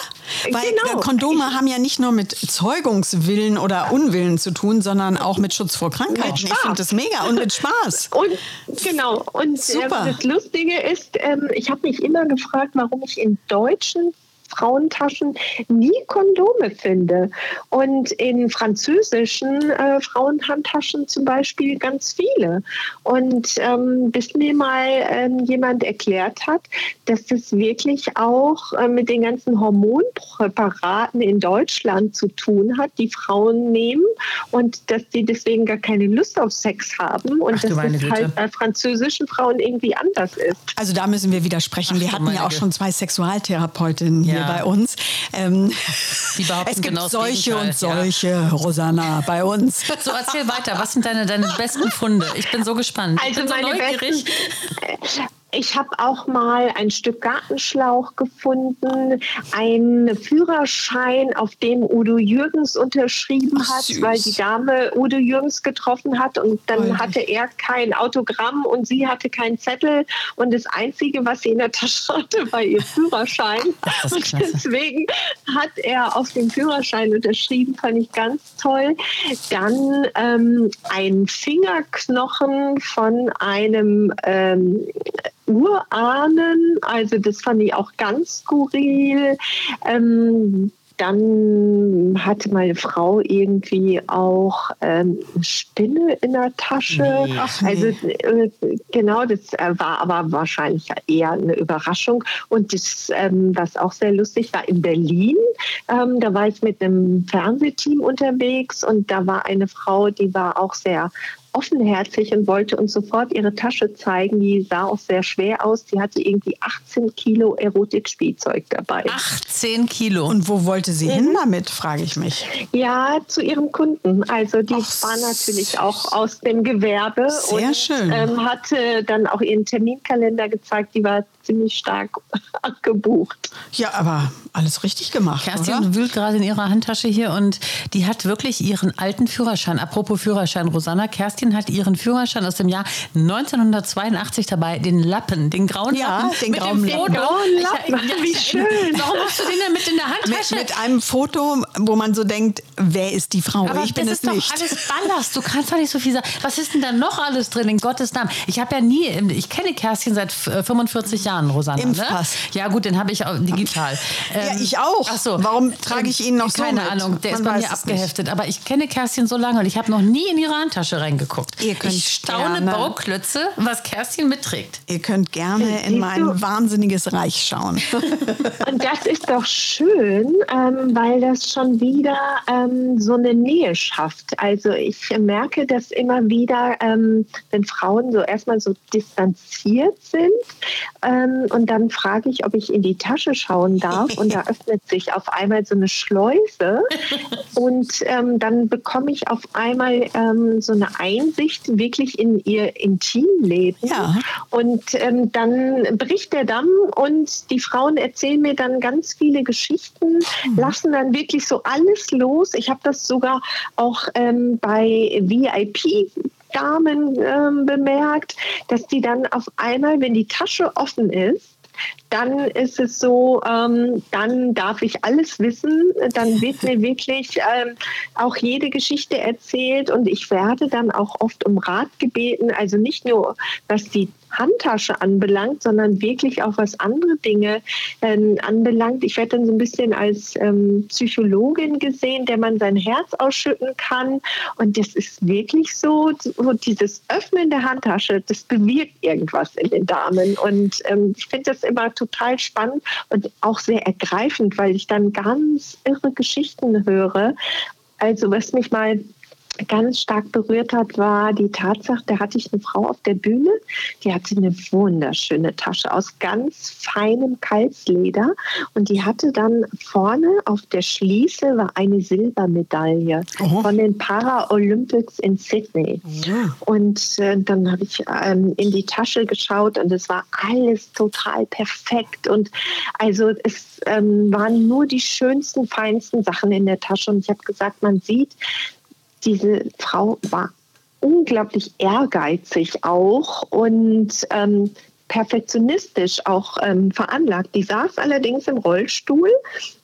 Weil genau. Kondome haben ja nicht nur mit Zeugungswillen oder Unwillen zu tun, sondern auch mit Schutz vor Krankheiten. Ich finde das mega und mit Spaß. Und genau. Und äh, das Lustige ist, ähm, ich habe mich immer gefragt, warum ich in deutschen Frauentaschen nie Kondome finde. Und in französischen äh, Frauenhandtaschen zum Beispiel ganz viele. Und ähm, bis mir mal ähm, jemand erklärt hat, dass das wirklich auch äh, mit den ganzen Hormonpräparaten in Deutschland zu tun hat, die Frauen nehmen und dass die deswegen gar keine Lust auf Sex haben und Ach, dass das Güte. halt bei französischen Frauen irgendwie anders ist. Also da müssen wir widersprechen. Ach, wir hatten ja auch schon zwei Sexualtherapeutinnen hier Ja. bei uns. Ähm, Die behaupten es gibt genau solche Gegenteil, und solche, Rosanna, bei uns. So, erzähl weiter. Was sind deine, deine besten Funde? Ich bin so gespannt. ich Also bin so neugierig. besten, ich habe auch mal ein Stück Gartenschlauch gefunden, einen Führerschein, auf dem Udo Jürgens unterschrieben Ach, hat, süß. weil die Dame Udo Jürgens getroffen hat und dann Goldig. hatte er kein Autogramm und sie hatte keinen Zettel und das Einzige, was sie in der Tasche hatte, war ihr Führerschein. und deswegen hat er auf dem Führerschein unterschrieben, fand ich ganz toll. Dann ähm, ein Fingerknochen von einem ähm, Urahnen, also das fand ich auch ganz skurril. Ähm, dann hatte meine Frau irgendwie auch ähm, eine Spinne in der Tasche. Nee. Also äh, genau, das äh, war aber wahrscheinlich eher eine Überraschung. Und das, ähm, was auch sehr lustig war, in Berlin, ähm, da war ich mit einem Fernsehteam unterwegs und da war eine Frau, die war auch sehr offenherzig und wollte uns sofort ihre Tasche zeigen. Die sah auch sehr schwer aus. Die hatte irgendwie 18 Kilo Erotikspielzeug dabei. 18 Kilo. Und wo wollte sie hin damit, frage ich mich. Ja, zu ihrem Kunden. Also die Ach, war natürlich auch aus dem Gewerbe Sehr und schön. Ähm, hatte dann auch ihren Terminkalender gezeigt. Die war ziemlich stark gebucht. Ja, aber alles richtig gemacht, Kerstin oder? wühlt gerade in ihrer Handtasche hier und die hat wirklich ihren alten Führerschein. Apropos Führerschein, Rosanna, Kerstin hat ihren Führerschein aus dem Jahr 1982 dabei, den Lappen, den grauen Ja, Lappen. den mit grauen dem Lappen. Foto. Lappen, ja, wie ich- schön. Warum hast du den denn mit in der Mit, Handtasche? mit einem Foto, wo man so denkt, wer ist die Frau? Aber ich bin das es ist doch nicht. alles Ballast. Du kannst doch nicht so viel sagen. Was ist denn da noch alles drin, in Gottes Namen? Ich habe ja nie, ich kenne Kerstin seit äh, 45 Jahren, Rosanna. Impfpass. Ne? Ja gut, den habe ich auch digital. Ja, Ähm, ich auch. Ach so. Warum trage ich ihn noch so Keine mit? Ahnung, der Man ist bei mir abgeheftet. Aber ich kenne Kerstin so lange und ich habe noch nie in ihre Handtasche reingeguckt. Ihr könnt ich staune gerne- Bauklötze, was Kerstin mitträgt. Ihr könnt gerne in mein du? wahnsinniges Reich schauen. Und das ist doch schön, ähm, weil das schon wieder ähm, so eine Nähe schafft. Also ich merke das immer wieder, ähm, wenn Frauen so erstmal so distanziert sind ähm, und dann frage ich, ob ich in die Tasche schauen darf und da öffnet sich auf einmal so eine Schleuse und ähm, dann bekomme ich auf einmal ähm, so eine Einsicht wirklich in ihr Intimleben. Ja. Und ähm, dann bricht der Damm und die Frauen erzählen mir dann ganz viele Geschichten, lassen dann wirklich so alles los. Ich habe das sogar auch ähm, bei VIP. Damen ähm, bemerkt, dass die dann auf einmal, wenn die Tasche offen ist, dann ist es so, ähm, dann darf ich alles wissen. Dann wird mir wirklich ähm, auch jede Geschichte erzählt und ich werde dann auch oft um Rat gebeten. Also nicht nur, was die Handtasche anbelangt, sondern wirklich auch was andere Dinge ähm, anbelangt. Ich werde dann so ein bisschen als ähm, Psychologin gesehen, der man sein Herz ausschütten kann. Und das ist wirklich so, so dieses Öffnen der Handtasche, das bewirkt irgendwas in den Damen. Und ähm, ich finde das immer total spannend und auch sehr ergreifend, weil ich dann ganz irre Geschichten höre. Also was mich mal ganz stark berührt hat, war die Tatsache, da hatte ich eine Frau auf der Bühne, die hatte eine wunderschöne Tasche aus ganz feinem Kalzleder und die hatte dann vorne auf der Schließe war eine Silbermedaille oh. von den Paralympics in Sydney. Ja. Und äh, dann habe ich ähm, in die Tasche geschaut und es war alles total perfekt und also es ähm, waren nur die schönsten, feinsten Sachen in der Tasche und ich habe gesagt, man sieht, diese Frau war unglaublich ehrgeizig auch und ähm, perfektionistisch auch ähm, veranlagt. Die saß allerdings im Rollstuhl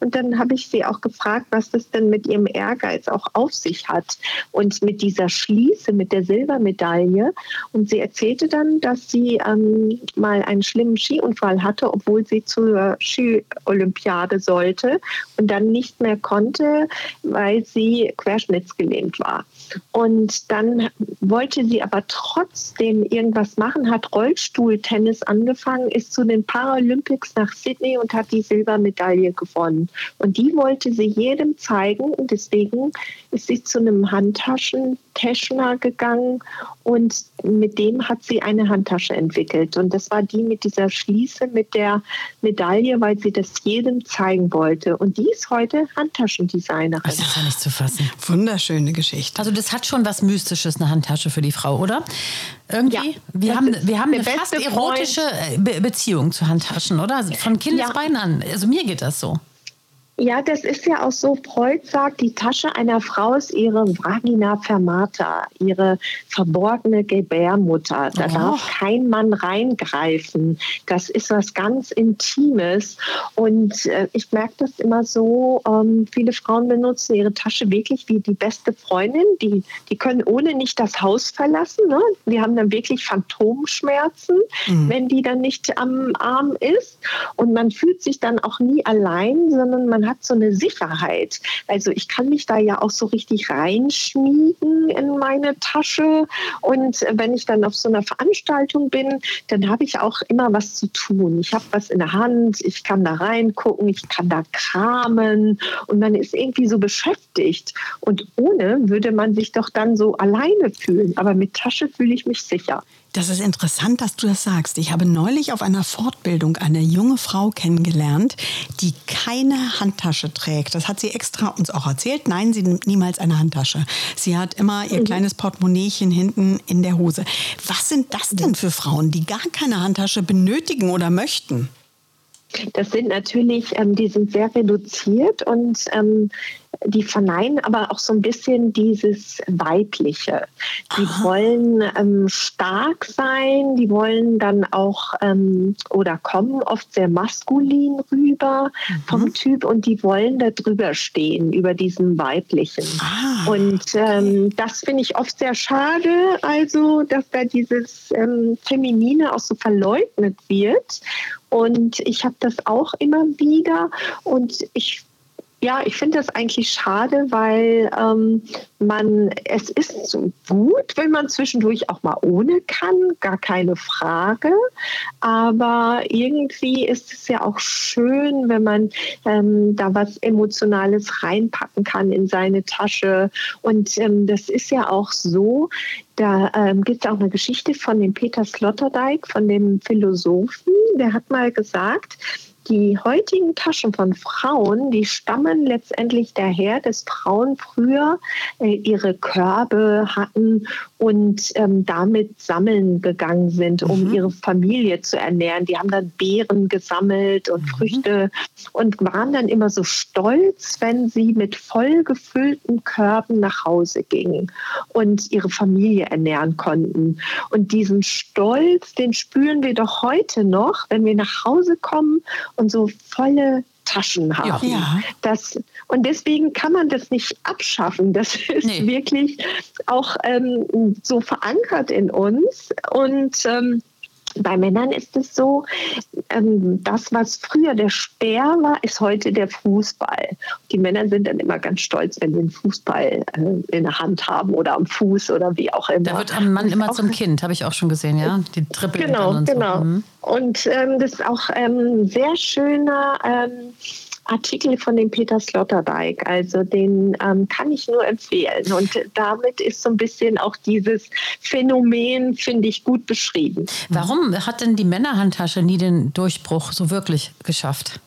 und dann habe ich sie auch gefragt, was das denn mit ihrem Ehrgeiz auch auf sich hat und mit dieser Schließe, mit der Silbermedaille. Und sie erzählte dann, dass sie ähm, mal einen schlimmen Skiunfall hatte, obwohl sie zur Ski-Olympiade sollte und dann nicht mehr konnte, weil sie querschnittsgelähmt war. Und dann wollte sie aber trotzdem irgendwas machen, hat Rollstuhltennis angefangen, ist zu den Paralympics nach Sydney und hat die Silbermedaille gewonnen. Und die wollte sie jedem zeigen und deswegen ist sie zu einem Handtaschentäschner gegangen und mit dem hat sie eine Handtasche entwickelt. Und das war die mit dieser Schließe mit der Medaille, weil sie das jedem zeigen wollte. Und die ist heute Handtaschendesignerin. Das ist ja nicht zu fassen. Wunderschöne Geschichte. Also das hat schon was Mystisches, eine Handtasche für die Frau, oder? Irgendwie? Ja, wir haben, wir haben eine fast erotische äh, Be Beziehung zu Handtaschen, oder? Von Kindesbeinen ja. an. Also mir geht das so. Ja, das ist ja auch so. Freud sagt, die Tasche einer Frau ist ihre Vagina fermata, ihre verborgene Gebärmutter. Da oh. darf kein Mann reingreifen. Das ist was ganz Intimes. Und äh, ich merke das immer so, ähm, viele Frauen benutzen ihre Tasche wirklich wie die beste Freundin. Die, die können ohne nicht das Haus verlassen. Ne? Die haben dann wirklich Phantomschmerzen, mhm. wenn die dann nicht am Arm ist. Und man fühlt sich dann auch nie allein, sondern man man hat so eine Sicherheit. Also ich kann mich da ja auch so richtig reinschmiegen in meine Tasche. Und wenn ich dann auf so einer Veranstaltung bin, dann habe ich auch immer was zu tun. Ich habe was in der Hand, ich kann da reingucken, ich kann da kramen und man ist irgendwie so beschäftigt. Und ohne würde man sich doch dann so alleine fühlen. Aber mit Tasche fühle ich mich sicher. Das ist interessant, dass du das sagst. Ich habe neulich auf einer Fortbildung eine junge Frau kennengelernt, die keine Handtasche trägt. Das hat sie extra uns auch erzählt. Nein, sie nimmt niemals eine Handtasche. Sie hat immer ihr mhm. kleines Portemonnaiechen hinten in der Hose. Was sind das denn für Frauen, die gar keine Handtasche benötigen oder möchten? Das sind natürlich, ähm, die sind sehr reduziert und ähm, die verneinen aber auch so ein bisschen dieses Weibliche. Die Aha. wollen ähm, stark sein, die wollen dann auch ähm, oder kommen oft sehr maskulin rüber mhm. vom Typ und die wollen da drüber stehen, über diesen Weiblichen. Ah. Und ähm, das finde ich oft sehr schade, also dass da dieses ähm, Feminine auch so verleugnet wird. Und ich habe das auch immer wieder und ich ja, ich finde das eigentlich schade, weil ähm, man, es ist so gut, wenn man zwischendurch auch mal ohne kann, gar keine Frage. Aber irgendwie ist es ja auch schön, wenn man ähm, da was Emotionales reinpacken kann in seine Tasche. Und ähm, das ist ja auch so, da ähm, gibt es auch eine Geschichte von dem Peter Sloterdijk, von dem Philosophen, der hat mal gesagt, die heutigen Taschen von Frauen, die stammen letztendlich daher, dass Frauen früher äh, ihre Körbe hatten und ähm, damit sammeln gegangen sind, um mhm. ihre Familie zu ernähren. Die haben dann Beeren gesammelt und mhm. Früchte und waren dann immer so stolz, wenn sie mit voll gefüllten Körben nach Hause gingen und ihre Familie ernähren konnten. Und diesen Stolz, den spüren wir doch heute noch, wenn wir nach Hause kommen und so volle Taschen haben. Ja. Das, und deswegen kann man das nicht abschaffen. Das ist nee. wirklich auch ähm, so verankert in uns. Und ähm, bei Männern ist es so, ähm, das, was früher der Speer war, ist heute der Fußball. Die Männer sind dann immer ganz stolz, wenn sie einen Fußball äh, in der Hand haben oder am Fuß oder wie auch immer. Da wird ein Mann immer zum Kind, habe ich auch schon gesehen, ja? Die Trippel Genau, und genau. So. Mhm. Und ähm, das ist auch ein ähm, sehr schöner ähm, Artikel von dem Peter Sloterdijk. Also den ähm, kann ich nur empfehlen. Und damit ist so ein bisschen auch dieses Phänomen, finde ich, gut beschrieben. Warum hat denn die Männerhandtasche nie den Durchbruch so wirklich geschafft?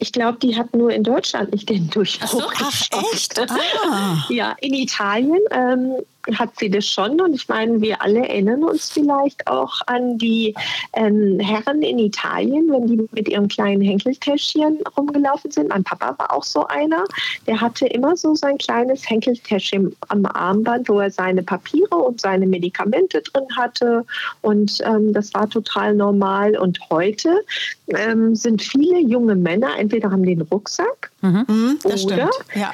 Ich glaube, die hat nur in Deutschland nicht den Durchbruch. Ach, so, ach echt? Ah. Ja, in Italien ähm, hat sie das schon. Und ich meine, wir alle erinnern uns vielleicht auch an die ähm, Herren in Italien, wenn die mit ihrem kleinen Henkeltäschchen rumgelaufen sind. Mein Papa war auch so einer. Der hatte immer so sein kleines Henkeltäschchen am Armband, wo er seine Papiere und seine Medikamente drin hatte. Und ähm, das war total normal. Und heute ähm, sind viele junge Männer, entweder haben den Rucksack mhm, mhm oder stimmt. Ja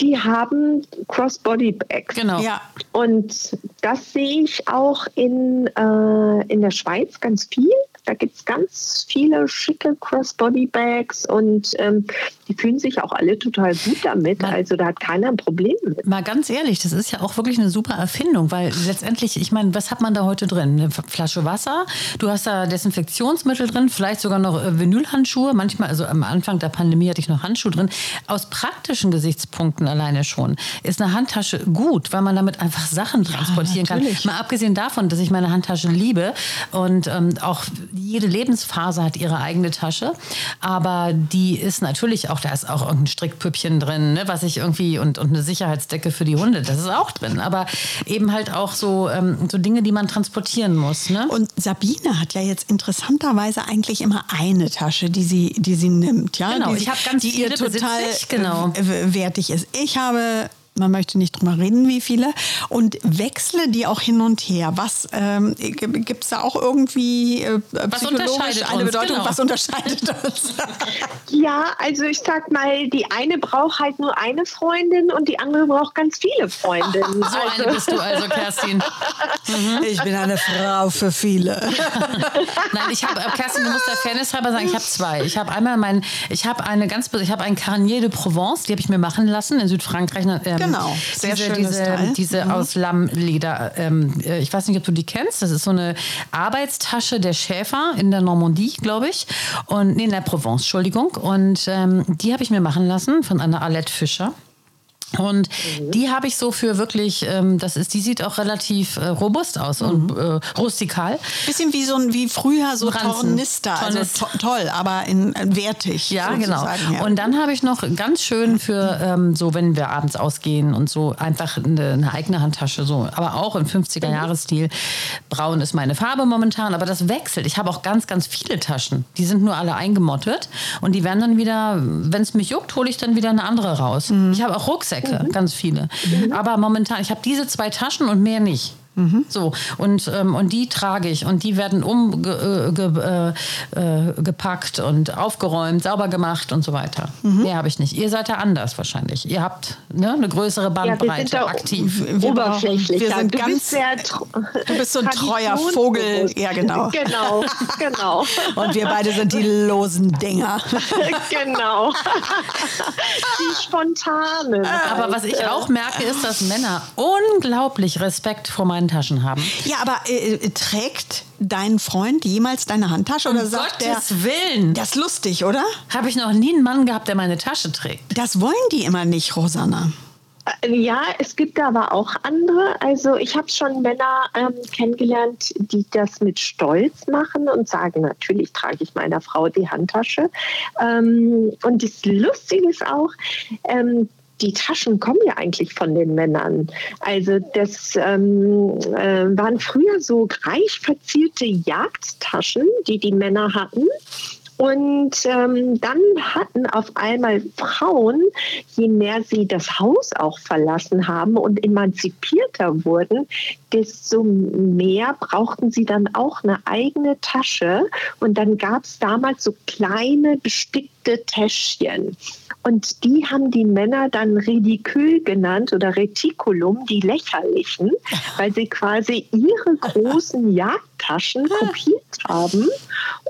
die haben Crossbody-Bags. Genau. Ja. Und das sehe ich auch in, äh, in der Schweiz ganz viel. Da gibt es ganz viele schicke Crossbody-Bags und ähm, die fühlen sich auch alle total gut damit. Mal, also da hat keiner ein Problem mit. Mal ganz ehrlich, das ist ja auch wirklich eine super Erfindung, weil letztendlich, ich meine, was hat man da heute drin? Eine Flasche Wasser, du hast da Desinfektionsmittel drin, vielleicht sogar noch äh, Vinylhandschuhe. Manchmal, also am Anfang der Pandemie hatte ich noch Handschuhe drin. Aus praktischen Gesichtspunkten alleine schon ist eine Handtasche gut, weil man damit einfach Sachen transportieren ja, kann. Mal abgesehen davon, dass ich meine Handtasche liebe und ähm, auch jede Lebensphase hat ihre eigene Tasche, aber die ist natürlich auch, da ist auch irgendein Strickpüppchen drin, ne, was ich irgendwie und, und eine Sicherheitsdecke für die Hunde, das ist auch drin, aber eben halt auch so, ähm, so Dinge, die man transportieren muss. Ne? Und Sabine hat ja jetzt interessanterweise eigentlich immer eine Tasche, die sie, die sie nimmt, ja, genau, die, ich habe ganz die ihr total ich, genau. wertig ist. Ich habe man möchte nicht drüber reden, wie viele. Und wechsle die auch hin und her. Was ähm, gibt es da auch irgendwie äh, psychologisch eine Bedeutung? Genau. Was unterscheidet uns? ja, also ich sag mal, die eine braucht halt nur eine Freundin und die andere braucht ganz viele Freundinnen. so also. eine bist du also, Kerstin. Mhm. Ich bin eine Frau für viele. Nein, ich habe, äh, Kerstin, du musst der Fairness halber sagen, ich habe zwei. Ich habe einmal mein, ich habe eine ganz, ich habe ein Carnier de Provence, die habe ich mir machen lassen in Südfrankreich. Ähm, Genau, sehr diese, diese, Teil. diese mhm. aus Lammleder. Ähm, äh, ich weiß nicht, ob du die kennst. Das ist so eine Arbeitstasche der Schäfer in der Normandie, glaube ich. Und nee, in der Provence, Entschuldigung. Und ähm, die habe ich mir machen lassen von einer Alette Fischer. Und mhm. die habe ich so für wirklich, ähm, das ist, die sieht auch relativ äh, robust aus mhm. und äh, rustikal. Bisschen wie so ein, wie früher so Tornister, also to toll, aber in, äh, wertig. Ja, genau. Ja. Und dann habe ich noch ganz schön für ähm, so, wenn wir abends ausgehen und so einfach eine, eine eigene Handtasche, so, aber auch im 50er-Jahres-Stil. Braun ist meine Farbe momentan, aber das wechselt. Ich habe auch ganz, ganz viele Taschen. Die sind nur alle eingemottet und die werden dann wieder, wenn es mich juckt, hole ich dann wieder eine andere raus. Mhm. Ich habe auch Rucksäcke Rucksäcke, mhm. ganz viele. Mhm. Aber momentan, ich habe diese zwei Taschen und mehr nicht. Mhm. So, und, ähm, und die trage ich und die werden umgepackt äh, äh, äh und aufgeräumt, sauber gemacht und so weiter. Mhm. Mehr habe ich nicht. Ihr seid ja anders wahrscheinlich. Ihr habt ne, eine größere Bandbreite ja, aktiv. Wir oberflächlich. Wir sind du ganz, bist sehr du bist so ein treuer Vogel. Ja, genau. Genau, genau. und wir beide sind die losen Dinger. genau. die spontanen. Aber was ich auch merke, ist, dass Männer unglaublich Respekt vor meinen Handtaschen haben. Ja, aber äh, äh, trägt dein Freund jemals deine Handtasche oder um sagt Gottes der, Willen. Das ist lustig, oder? Habe ich noch nie einen Mann gehabt, der meine Tasche trägt. Das wollen die immer nicht, Rosanna. Äh, ja, es gibt aber auch andere. Also ich habe schon Männer ähm, kennengelernt, die das mit Stolz machen und sagen, natürlich trage ich meiner Frau die Handtasche. Ähm, und das Lustige ist auch, ähm, die Taschen kommen ja eigentlich von den Männern. Also das ähm, äh, waren früher so reich verzielte Jagdtaschen, die die Männer hatten. Und ähm, dann hatten auf einmal Frauen, je mehr sie das Haus auch verlassen haben und emanzipierter wurden, desto mehr brauchten sie dann auch eine eigene Tasche. Und dann gab es damals so kleine bestickte Täschchen. Und die haben die Männer dann Ridikül genannt oder Reticulum, die lächerlichen, weil sie quasi ihre großen Jagdtaschen kopiert haben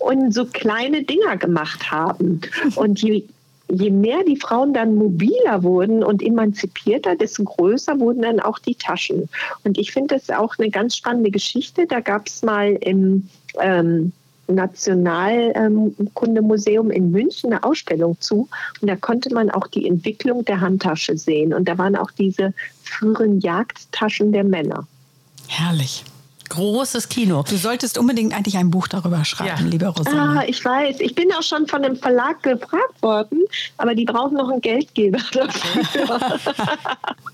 und so kleine Dinger gemacht haben. Und je, je mehr die Frauen dann mobiler wurden und emanzipierter, desto größer wurden dann auch die Taschen. Und ich finde das auch eine ganz spannende Geschichte. Da gab es mal im ähm, Nationalkundemuseum in München eine Ausstellung zu und da konnte man auch die Entwicklung der Handtasche sehen und da waren auch diese früheren Jagdtaschen der Männer. Herrlich. Großes Kino. Du solltest unbedingt eigentlich ein Buch darüber schreiben, Ja. liebe Rosanne. Ah, ich weiß. Ich bin auch schon von dem Verlag gefragt worden, aber die brauchen noch einen Geldgeber dafür.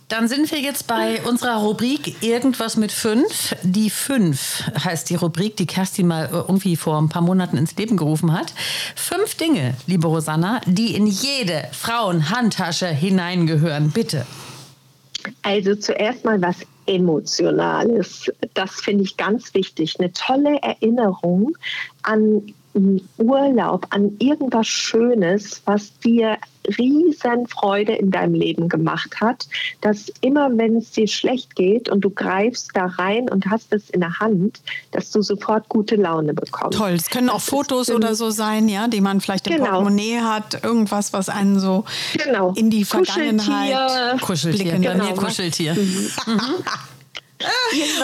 Dann sind wir jetzt bei unserer Rubrik Irgendwas mit fünf. Die fünf heißt die Rubrik, die Kerstin mal äh, irgendwie vor ein paar Monaten ins Leben gerufen hat. Fünf Dinge, liebe Rosanna, die in jede Frauenhandtasche hineingehören. Bitte. Also zuerst mal was Emotionales. Das finde ich ganz wichtig. Eine tolle Erinnerung an Urlaub, an irgendwas Schönes, was dir riesen Freude in deinem Leben gemacht hat, dass immer wenn es dir schlecht geht und du greifst da rein und hast es in der Hand, dass du sofort gute Laune bekommst. Toll, es können auch Fotos für oder so sein, ja, die man vielleicht im Genau. Portemonnaie hat, irgendwas, was einen so Genau. in die Kuscheltier. Vergangenheit Kuscheltier. blicken Bei lässt. mir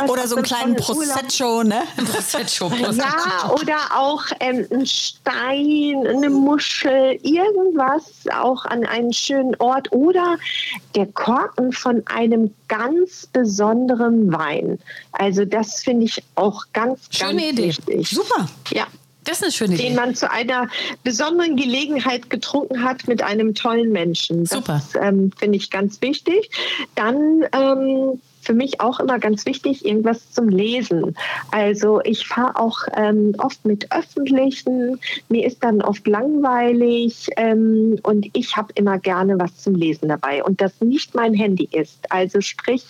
Oder so einen kleinen. Prosecco, ne? Prosecco. Ja, oder auch ähm, ein Stein, eine Muschel, irgendwas auch an einen schönen Ort oder der Korken von einem ganz besonderen Wein. Also das finde ich auch ganz, Schöne ganz Idee. wichtig. Super. Ja, Das ist eine schöne den Idee. man zu einer besonderen Gelegenheit getrunken hat mit einem tollen Menschen. Das Super. ähm, finde ich ganz wichtig. Dann ähm, für mich auch immer ganz wichtig, irgendwas zum Lesen. Also ich fahre auch ähm, oft mit Öffentlichen, mir ist dann oft langweilig ähm, und ich habe immer gerne was zum Lesen dabei und das nicht mein Handy ist. Also sprich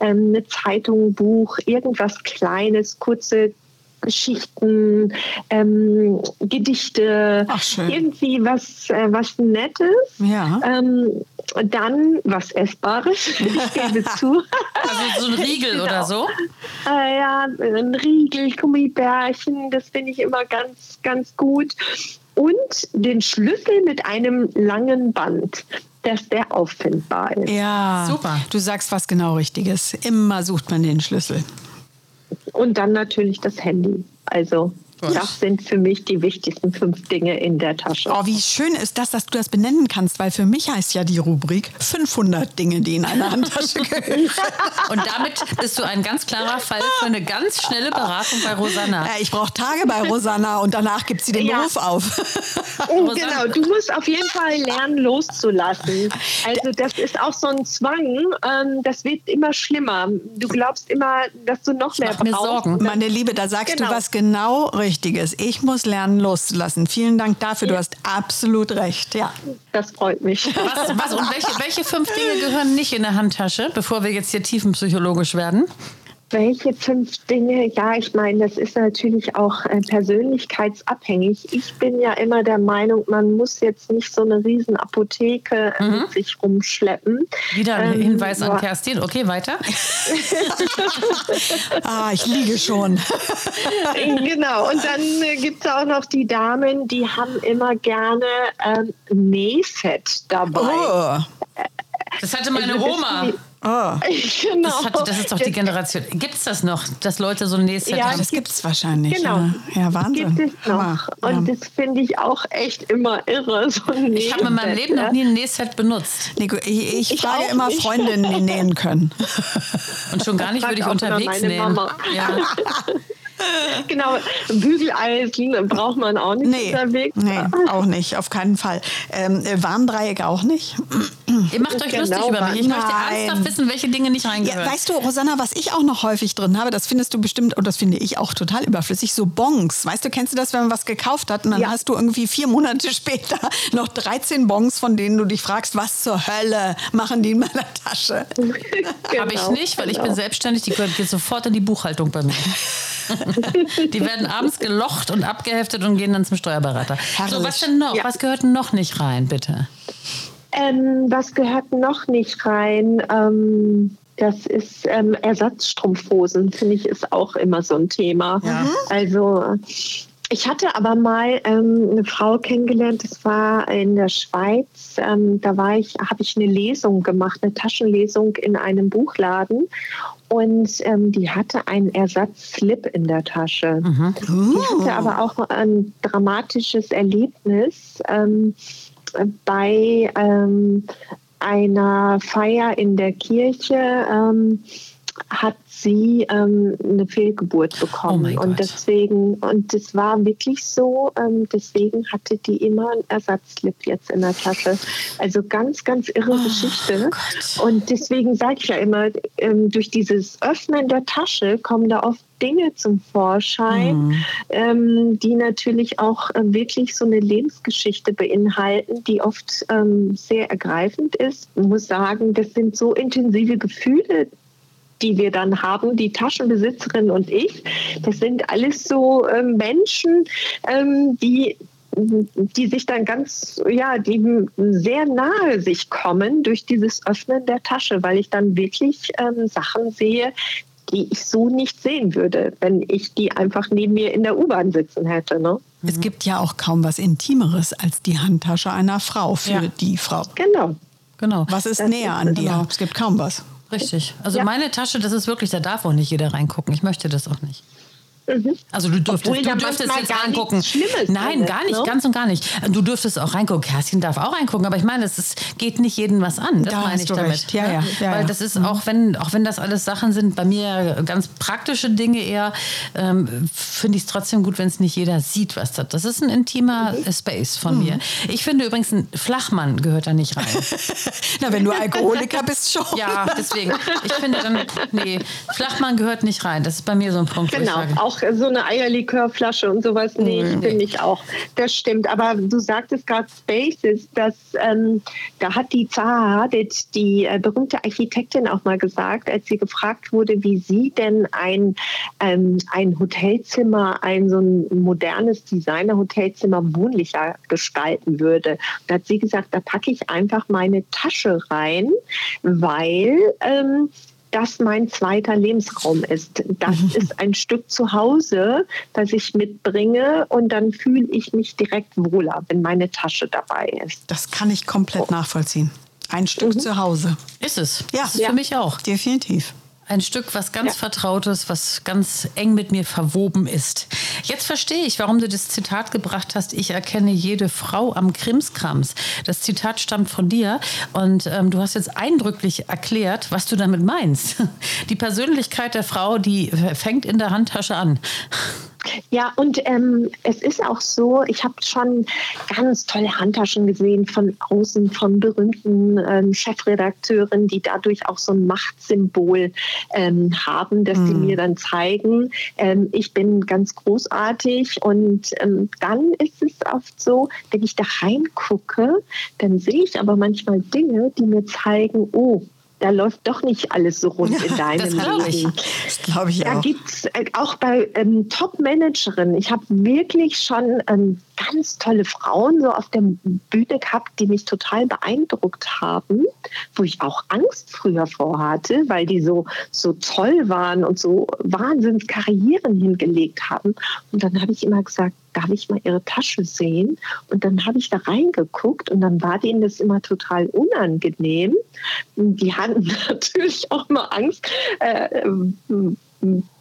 ähm, eine Zeitung, ein Buch, irgendwas Kleines, kurze Geschichten, ähm, Gedichte, irgendwie was, äh, was Nettes. Ja. Ähm, dann was Essbares, ich gebe zu. Also so ein Riegel Genau. oder so. Äh, ja, ein Riegel, Gummibärchen, das finde ich immer ganz, ganz gut. Und den Schlüssel mit einem langen Band, dass der auffindbar ist. Ja, Super. Du sagst was genau Richtiges. Immer sucht man den Schlüssel. Und dann natürlich das Handy. Also Gut. das sind für mich die wichtigsten fünf Dinge in der Tasche. Oh, wie schön ist das, dass du das benennen kannst, weil für mich heißt ja die Rubrik 500 Dinge, die in einer Handtasche gehören. Und damit bist du ein ganz klarer Fall für eine ganz schnelle Beratung bei Rosanna. Äh, ich brauche Tage bei Rosanna und danach gibt sie den Ja. Beruf auf. Oh, genau, du musst auf jeden Fall lernen, loszulassen. Also das ist auch so ein Zwang, ähm, das wird immer schlimmer. Du glaubst immer, dass du noch mehr mach mir brauchst. Sorgen. Meine Liebe, da sagst Genau. du was genau Richtiges. Ich muss lernen, loszulassen. Vielen Dank dafür. Du hast absolut recht. Ja. Das freut mich. Was, was und welche, welche fünf Dinge gehören nicht in der Handtasche, bevor wir jetzt hier tiefenpsychologisch werden? Welche fünf Dinge? Ja, ich meine, das ist natürlich auch äh, persönlichkeitsabhängig. Ich bin ja immer der Meinung, man muss jetzt nicht so eine riesen Apotheke äh, mit sich rumschleppen. Wieder ein Ähm, Hinweis an. Kerstin. Okay, weiter. Ah, ich liege schon. Genau, und dann äh, gibt es auch noch die Damen, die haben immer gerne ähm, Nähset dabei. Oh. Das hatte meine Oma. Oh. Genau. Das, hat, das ist doch die Generation. Gibt es das noch, dass Leute so ein Nähset Ja, haben? Das gibt's wahrscheinlich. Genau. Ja, ja Wahnsinn. Gibt es noch. Hammer. Und ja. das finde ich auch echt immer irre. So ein Ich habe in meinem Leben noch nie ein Nähset benutzt. Nico, ich, ich Ich frage auch immer nicht. Freundinnen, die nähen können. Und schon gar nicht würde ich unterwegs nähen. Mama. Ja. Genau, Bügeleisen braucht man auch nicht Nee, unterwegs. nee, auch nicht, auf keinen Fall. Ähm, äh, Warndreieck auch nicht. Ihr macht euch Genau, lustig über mich. Ich möchte ernsthaft wissen, welche Dinge nicht Ja, reingehören. weißt du, Rosanna, was ich auch noch häufig drin habe, das findest du bestimmt, und das finde ich auch total überflüssig, so Bons. Weißt du, kennst du das, wenn man was gekauft hat und dann Ja. hast du irgendwie vier Monate später noch 13 Bons, von denen du dich fragst, was zur Hölle machen die in meiner Tasche? Genau, Habe ich nicht, weil ich bin genau. selbstständig. Die gehört geht sofort in die Buchhaltung bei mir. die werden abends gelocht und abgeheftet und gehen dann zum Steuerberater. So, Herrlich. was denn noch? Ja. Was gehört noch nicht rein, bitte? Ähm, was gehört noch nicht rein? Ähm, das ist ähm, Ersatzstrumpfhosen, finde ich, ist auch immer so ein Thema. Ja. Also Ich hatte aber mal ähm, eine Frau kennengelernt, das war in der Schweiz. Ähm, da war ich, habe ich eine Lesung gemacht, eine Taschenlesung in einem Buchladen. Und ähm, die hatte einen Ersatzslip in der Tasche. Mhm. Die hatte aber auch ein dramatisches Erlebnis ähm, bei ähm, einer Feier in der Kirche. Hat sie ähm, eine Fehlgeburt bekommen. Oh und deswegen, und das war wirklich so, ähm, deswegen hatte die immer einen Ersatzlip jetzt in der Tasche. Also ganz, ganz irre oh, Geschichte. Gott. Und deswegen sage ich ja immer, ähm, durch dieses Öffnen der Tasche kommen da oft Dinge zum Vorschein, mhm. ähm, die natürlich auch äh, wirklich so eine Lebensgeschichte beinhalten, die oft ähm, sehr ergreifend ist. Ich muss sagen, das sind so intensive Gefühle, die wir dann haben, die Taschenbesitzerin und ich, das sind alles so äh, Menschen, ähm, die die sich dann ganz, ja, die sehr nahe sich kommen durch dieses Öffnen der Tasche, weil ich dann wirklich ähm, Sachen sehe, die ich so nicht sehen würde, wenn ich die einfach neben mir in der U-Bahn sitzen hätte. Ne? Es gibt ja auch kaum was Intimeres als die Handtasche einer Frau für ja. die Frau. Genau. Genau. Was ist das näher ist an dir? Genau. Es gibt kaum was. Richtig. Also ja. meine Tasche, das ist wirklich, da darf auch nicht jeder reingucken. Ich möchte das auch nicht. Mhm. Also du dürftest, Obwohl, du dürftest jetzt reingucken. Nein, gar nicht, ne? ganz und gar nicht. Du dürftest auch reingucken. Kerstin darf auch reingucken, aber ich meine, es ist, geht nicht jedem was an. Das da meine ich damit. Ja, ja, ja, Weil das ist, mhm. auch wenn, auch wenn das alles Sachen sind, bei mir ganz praktische Dinge eher, ähm, finde ich es trotzdem gut, wenn es nicht jeder sieht, was das Das ist ein intimer mhm. Space von mhm. mir. Ich finde übrigens, ein Flachmann gehört da nicht rein. Na, wenn du Alkoholiker bist, schon. Ja, deswegen. Ich finde dann, nee, Flachmann gehört nicht rein. Das ist bei mir so ein Punkt. Genau, auch auch so eine Eierlikörflasche und sowas. Nee, mhm. finde ich auch. Das stimmt. Aber du sagtest gerade Spaces, dass ähm, da hat die Zaha Hadid, die äh, berühmte Architektin, auch mal gesagt, als sie gefragt wurde, wie sie denn ein, ähm, ein Hotelzimmer, ein so ein modernes Designer-Hotelzimmer wohnlicher gestalten würde. Da hat sie gesagt, da packe ich einfach meine Tasche rein, weil ähm, das mein zweiter Lebensraum ist. Das ist ein Stück zu Hause, das ich mitbringe und dann fühle ich mich direkt wohler, wenn meine Tasche dabei ist. Das kann ich komplett oh. nachvollziehen. Ein Stück mhm. zu Hause. Ist es. Ja, ist ja. für mich auch. Definitiv. Ein Stück, was ganz ja. Vertrautes, was ganz eng mit mir verwoben ist. Jetzt verstehe ich, warum du das Zitat gebracht hast, ich erkenne jede Frau am Krimskrams. Das Zitat stammt von dir und ähm, du hast jetzt eindrücklich erklärt, was du damit meinst. Die Persönlichkeit der Frau, die fängt in der Handtasche an. Ja, und ähm, es ist auch so, ich habe schon ganz tolle Handtaschen gesehen von außen, von berühmten ähm, Chefredakteuren, die dadurch auch so ein Machtsymbol ähm, haben, dass mhm. sie mir dann zeigen, ähm, ich bin ganz großartig. Und ähm, dann ist es oft so, wenn ich da reingucke, dann sehe ich aber manchmal Dinge, die mir zeigen, oh, da läuft doch nicht alles so rund in deinem das Leben. Das glaube ich da auch. Da gibt es äh, auch bei ähm, Top-Managerinnen, ich habe wirklich schon ähm, ganz tolle Frauen so auf der Bühne gehabt, die mich total beeindruckt haben, wo ich auch Angst früher vor hatte, weil die so, so toll waren und so Wahnsinnskarrieren hingelegt haben. Und dann habe ich immer gesagt, darf ich mal ihre Tasche sehen? Und dann habe ich da reingeguckt und dann war denen das immer total unangenehm. Die hatten natürlich auch mal Angst, äh,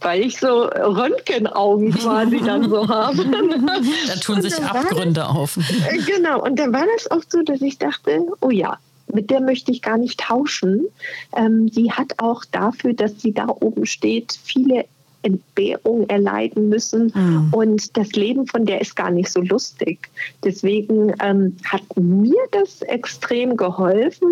weil ich so Röntgenaugen quasi dann so habe. da tun sich Abgründe das, auf. Genau, und dann war das oft so, dass ich dachte, oh ja, mit der möchte ich gar nicht tauschen. Ähm, die hat auch dafür, dass sie da oben steht, viele Entbehrung erleiden müssen. Mhm. Und das Leben von der ist gar nicht so lustig. Deswegen ähm, hat mir das extrem geholfen,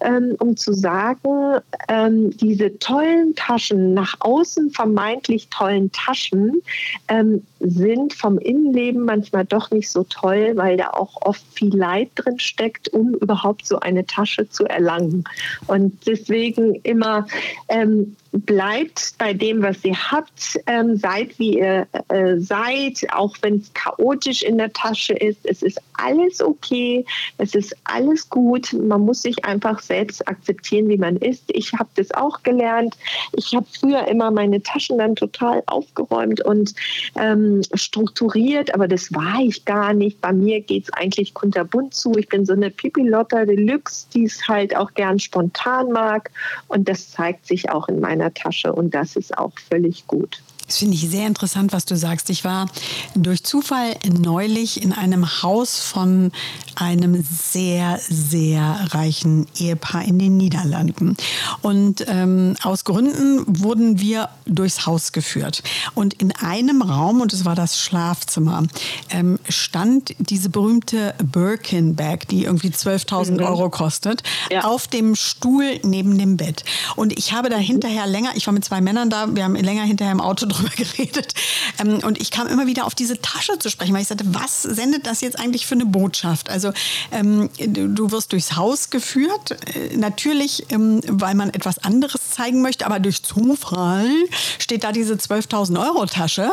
ähm, um zu sagen, ähm, diese tollen Taschen, nach außen vermeintlich tollen Taschen, ähm, sind vom Innenleben manchmal doch nicht so toll, weil da auch oft viel Leid drin steckt, um überhaupt so eine Tasche zu erlangen. Und deswegen immer ähm, bleibt bei dem, was ihr habt, ähm, seid wie ihr äh, seid, auch wenn es chaotisch in der Tasche ist. Es ist alles okay, es ist alles gut. Man muss sich einfach selbst akzeptieren, wie man ist. Ich habe das auch gelernt. Ich habe früher immer meine Taschen dann total aufgeräumt und ähm, strukturiert, aber das war ich gar nicht. Bei mir geht es eigentlich kunterbunt zu. Ich bin so eine Pipilotta Deluxe, die es halt auch gern spontan mag und das zeigt sich auch in meiner Tasche und das ist auch völlig gut. Das finde ich sehr interessant, was du sagst. Ich war durch Zufall neulich in einem Haus von einem sehr, sehr reichen Ehepaar in den Niederlanden. Und ähm, aus Gründen wurden wir durchs Haus geführt. Und in einem Raum, und es war das Schlafzimmer, ähm, stand diese berühmte Birkin-Bag, die irgendwie 12.000 mhm. Euro kostet, ja. auf dem Stuhl neben dem Bett. Und ich habe da hinterher länger, ich war mit zwei Männern da, wir haben länger hinterher im Auto drüber geredet. Ähm, und ich kam immer wieder auf diese Tasche zu sprechen, weil ich sagte, was sendet das jetzt eigentlich für eine Botschaft? Also ähm, du wirst durchs Haus geführt, äh, natürlich, ähm, weil man etwas anderes zeigen möchte, aber durch Zufall steht da diese 12.000 Euro Tasche.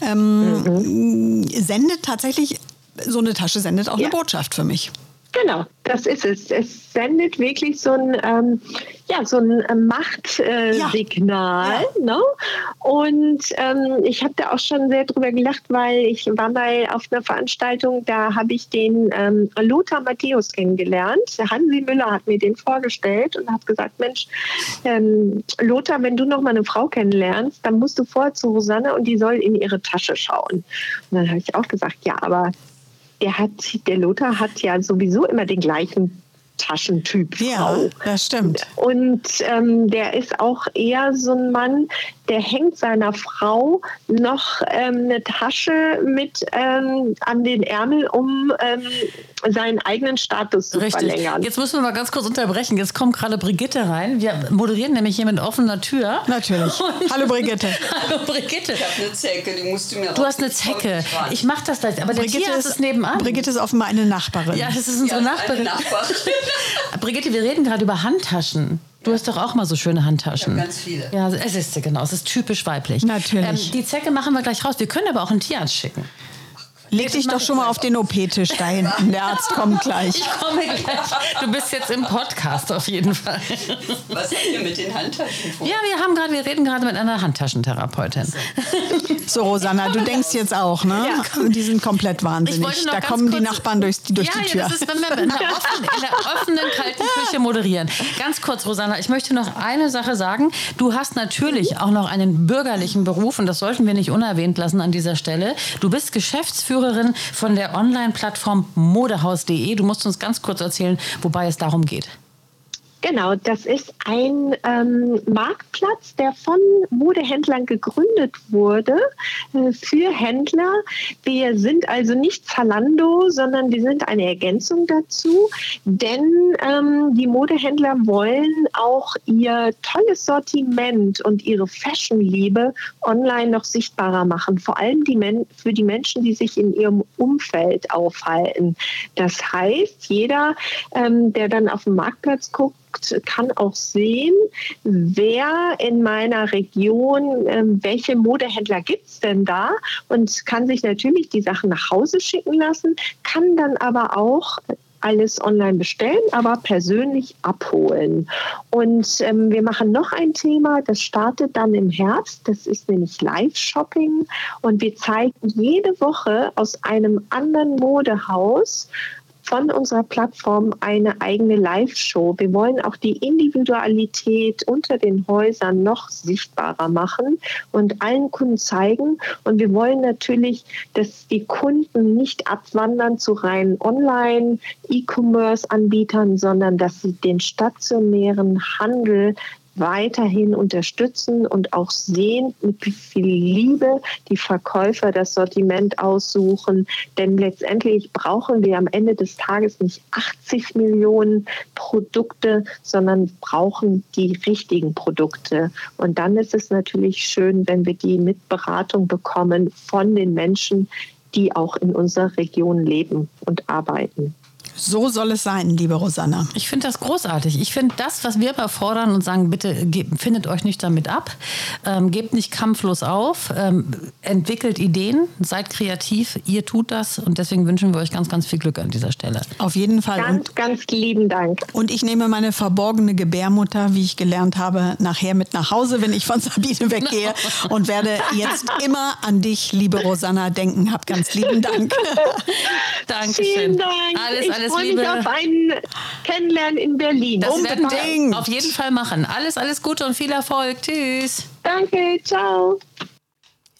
Mhm. Sendet tatsächlich, so eine Tasche sendet auch ja. eine Botschaft für mich. Genau, das ist es. Es sendet wirklich so ein, ähm, ja, so ein äh, Machtsignal. Ja. ne? Und ähm, ich habe da auch schon sehr drüber gelacht, weil ich war mal auf einer Veranstaltung, da habe ich den ähm, Lothar Matthäus kennengelernt. Hansi Müller hat mir den vorgestellt und hat gesagt, Mensch, ähm, Lothar, wenn du noch mal eine Frau kennenlernst, dann musst du vorher zu Rosanne und die soll in ihre Tasche schauen. Und dann habe ich auch gesagt, ja, aber der hat, der Lothar hat ja sowieso immer den gleichen Taschentyp. Ja, das stimmt. Und ähm, der ist auch eher so ein Mann, der hängt seiner Frau noch ähm, eine Tasche mit ähm, an den Ärmel, um ähm, seinen eigenen Status zu Richtig. verlängern. Jetzt müssen wir mal ganz kurz unterbrechen. Jetzt kommt gerade Brigitte rein. Wir moderieren nämlich hier mit offener Tür. Natürlich. Und Hallo Brigitte. Hallo Brigitte. Ich habe eine Zecke, die musst du mir Du hast eine Zecke. Ich mache das gleich. Aber Brigitte der Tierarzt ist nebenan. Brigitte ist offenbar eine Nachbarin. Ja, das ist unsere ja, Nachbarin. Nachbarin. Brigitte, wir reden gerade über Handtaschen. Du hast doch auch mal so schöne Handtaschen. Ich ganz viele. Ja, es ist genau. Es ist typisch weiblich. Natürlich. Ähm, die Zecke machen wir gleich raus. Wir können aber auch einen Tierarzt schicken. Leg dich doch schon mal auf den OP-Tisch da hinten. Der Arzt kommt gleich. Ich komme gleich. Du bist jetzt im Podcast auf jeden Fall. Was habt ihr mit den Handtaschen vor? Ja, wir haben gerade, wir reden gerade mit einer Handtaschentherapeutin. So, Rosanna, du denkst jetzt auch, ne? Ja. Die sind komplett wahnsinnig. Da kommen die Nachbarn durch, durch ja, die Tür. Ja, das ist, wenn wir in der, offenen, in der offenen, kalten Küche moderieren. Ganz kurz, Rosanna, ich möchte noch eine Sache sagen. Du hast natürlich auch noch einen bürgerlichen Beruf und das sollten wir nicht unerwähnt lassen an dieser Stelle. Du bist Geschäftsführer Geschäftsführerin von der Online-Plattform modehaus.de. Du musst uns ganz kurz erzählen, wobei es darum geht. Genau, das ist ein ähm, Marktplatz, der von Modehändlern gegründet wurde äh, für Händler. Wir sind also nicht Zalando, sondern wir sind eine Ergänzung dazu, denn ähm, die Modehändler wollen auch ihr tolles Sortiment und ihre Fashionliebe online noch sichtbarer machen, vor allem die Men für die Menschen, die sich in ihrem Umfeld aufhalten. Das heißt, jeder, ähm, der dann auf den Marktplatz guckt, kann auch sehen, wer in meiner Region, äh, welche Modehändler gibt es denn da und kann sich natürlich die Sachen nach Hause schicken lassen, kann dann aber auch alles online bestellen, aber persönlich abholen. Und ähm, wir machen noch ein Thema, das startet dann im Herbst. Das ist nämlich Live-Shopping. Und wir zeigen jede Woche aus einem anderen Modehaus von unserer Plattform eine eigene Live-Show. Wir wollen auch die Individualität unter den Häusern noch sichtbarer machen und allen Kunden zeigen. Und wir wollen natürlich, dass die Kunden nicht abwandern zu reinen Online-E-Commerce-Anbietern, sondern dass sie den stationären Handel weiterhin unterstützen und auch sehen, mit wie viel Liebe die Verkäufer das Sortiment aussuchen. Denn letztendlich brauchen wir am Ende des Tages nicht 80 Millionen Produkte, sondern brauchen die richtigen Produkte. Und dann ist es natürlich schön, wenn wir die mit Beratung bekommen von den Menschen, die auch in unserer Region leben und arbeiten. So soll es sein, liebe Rosanna. Ich finde das großartig. Ich finde das, was wir immer fordern und sagen, bitte gebt, findet euch nicht damit ab, ähm, gebt nicht kampflos auf, ähm, entwickelt Ideen, seid kreativ, ihr tut das und deswegen wünschen wir euch ganz, ganz viel Glück an dieser Stelle. Auf jeden Fall. Ganz, Und, ganz lieben Dank. und ich nehme meine verborgene Gebärmutter, wie ich gelernt habe, nachher mit nach Hause, wenn ich von Sabine weggehe und werde jetzt immer an dich, liebe Rosanna, denken. Hab ganz lieben Dank. Dankeschön. Vielen Dank. Alles, ich alles freue mich auf ein Kennenlernen in Berlin. Das werden Unbedingt. wir auf jeden Fall machen. Alles, alles Gute und viel Erfolg. Tschüss. Danke, ciao.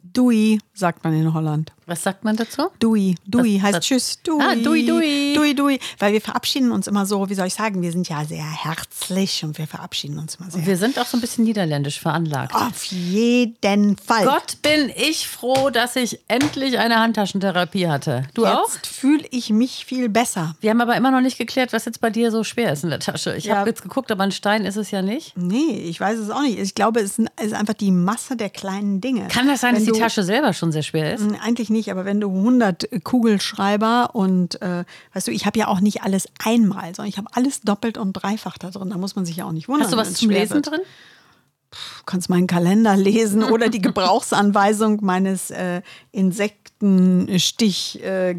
Dui, sagt man in Holland. Was sagt man dazu? Dui, Dui Das- heißt das- Tschüss, Dui. Ah, Dui, Dui. Dui, Dui. Weil wir verabschieden uns immer so, wie soll ich sagen, wir sind ja sehr herzlich und wir verabschieden uns immer sehr. Wir sind auch so ein bisschen niederländisch veranlagt. Auf jeden Fall. Gott, bin ich froh, dass ich endlich eine Handtaschentherapie hatte. Du auch? Jetzt fühle ich mich viel besser. Wir haben aber immer noch nicht geklärt, was jetzt bei dir so schwer ist in der Tasche. Ich Ja. habe jetzt geguckt, aber ein Stein ist es ja nicht. Nee, ich weiß es auch nicht. Ich glaube, es ist einfach die Masse der kleinen Dinge. Kann das sein, Wenn dass die Tasche selber schon sehr schwer ist? Eigentlich nicht, aber wenn du 100 Kugelschreiber und äh, weißt du, ich habe ja auch nicht alles einmal, sondern ich habe alles doppelt und dreifach da drin. Da muss man sich ja auch nicht wundern. Hast du was zum Lesen wird. drin? Du kannst meinen Kalender lesen oder die Gebrauchsanweisung meines äh, Insektenstich äh.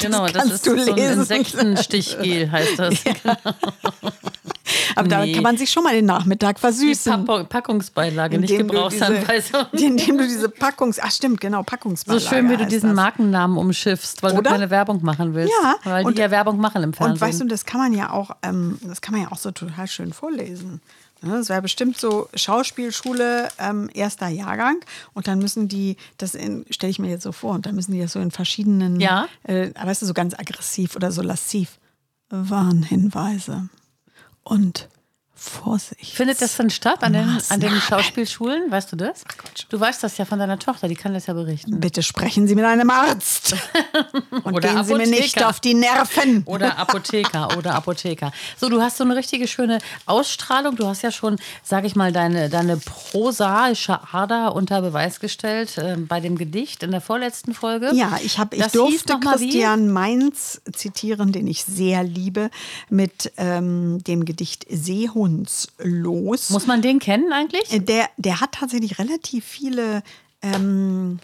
Genau, das, ist du so ein. Insektenstichgel, heißt das. Aber da Nee. kann man sich schon mal den Nachmittag Die versüßen. Packung- Packungsbeilage, nicht indem du Gebrauchsanweisung. Diese, indem du diese Packungs... Ach stimmt, genau, So Packungsbeilage schön, wie du diesen das. Markennamen umschiffst, weil Oder? du keine Werbung machen willst. Ja, Weil und- die ja Werbung machen im Fernsehen. Und weißt du, das kann man ja auch, ähm, das kann man ja auch so total schön vorlesen. Ne, Das wäre bestimmt so Schauspielschule, ähm, erster Jahrgang. Und dann müssen die, das stelle ich mir jetzt so vor, und dann müssen die das so in verschiedenen, Ja. äh, weißt du, so ganz aggressiv oder so lassiv. Warnhinweise. Und Vorsicht. Findet das dann statt an den, an den. Schauspielschulen? Weißt du das? Du weißt das ja von deiner Tochter, die kann das ja berichten. Bitte sprechen Sie mit einem Arzt. Und Oder gehen Sie mir nicht auf die Nerven. Oder Apotheker oder Apotheker. So, du hast so eine richtige schöne Ausstrahlung. Du hast ja schon, sag ich mal, deine, deine prosaische Ader unter Beweis gestellt äh, bei dem Gedicht in der vorletzten Folge. Ja, ich, hab, ich Das durfte wie? Christian Mainz zitieren, den ich sehr liebe, mit ähm, dem Gedicht Seehundslos. Muss man den kennen eigentlich? Äh, Der, der hat tatsächlich relativ viele ähm,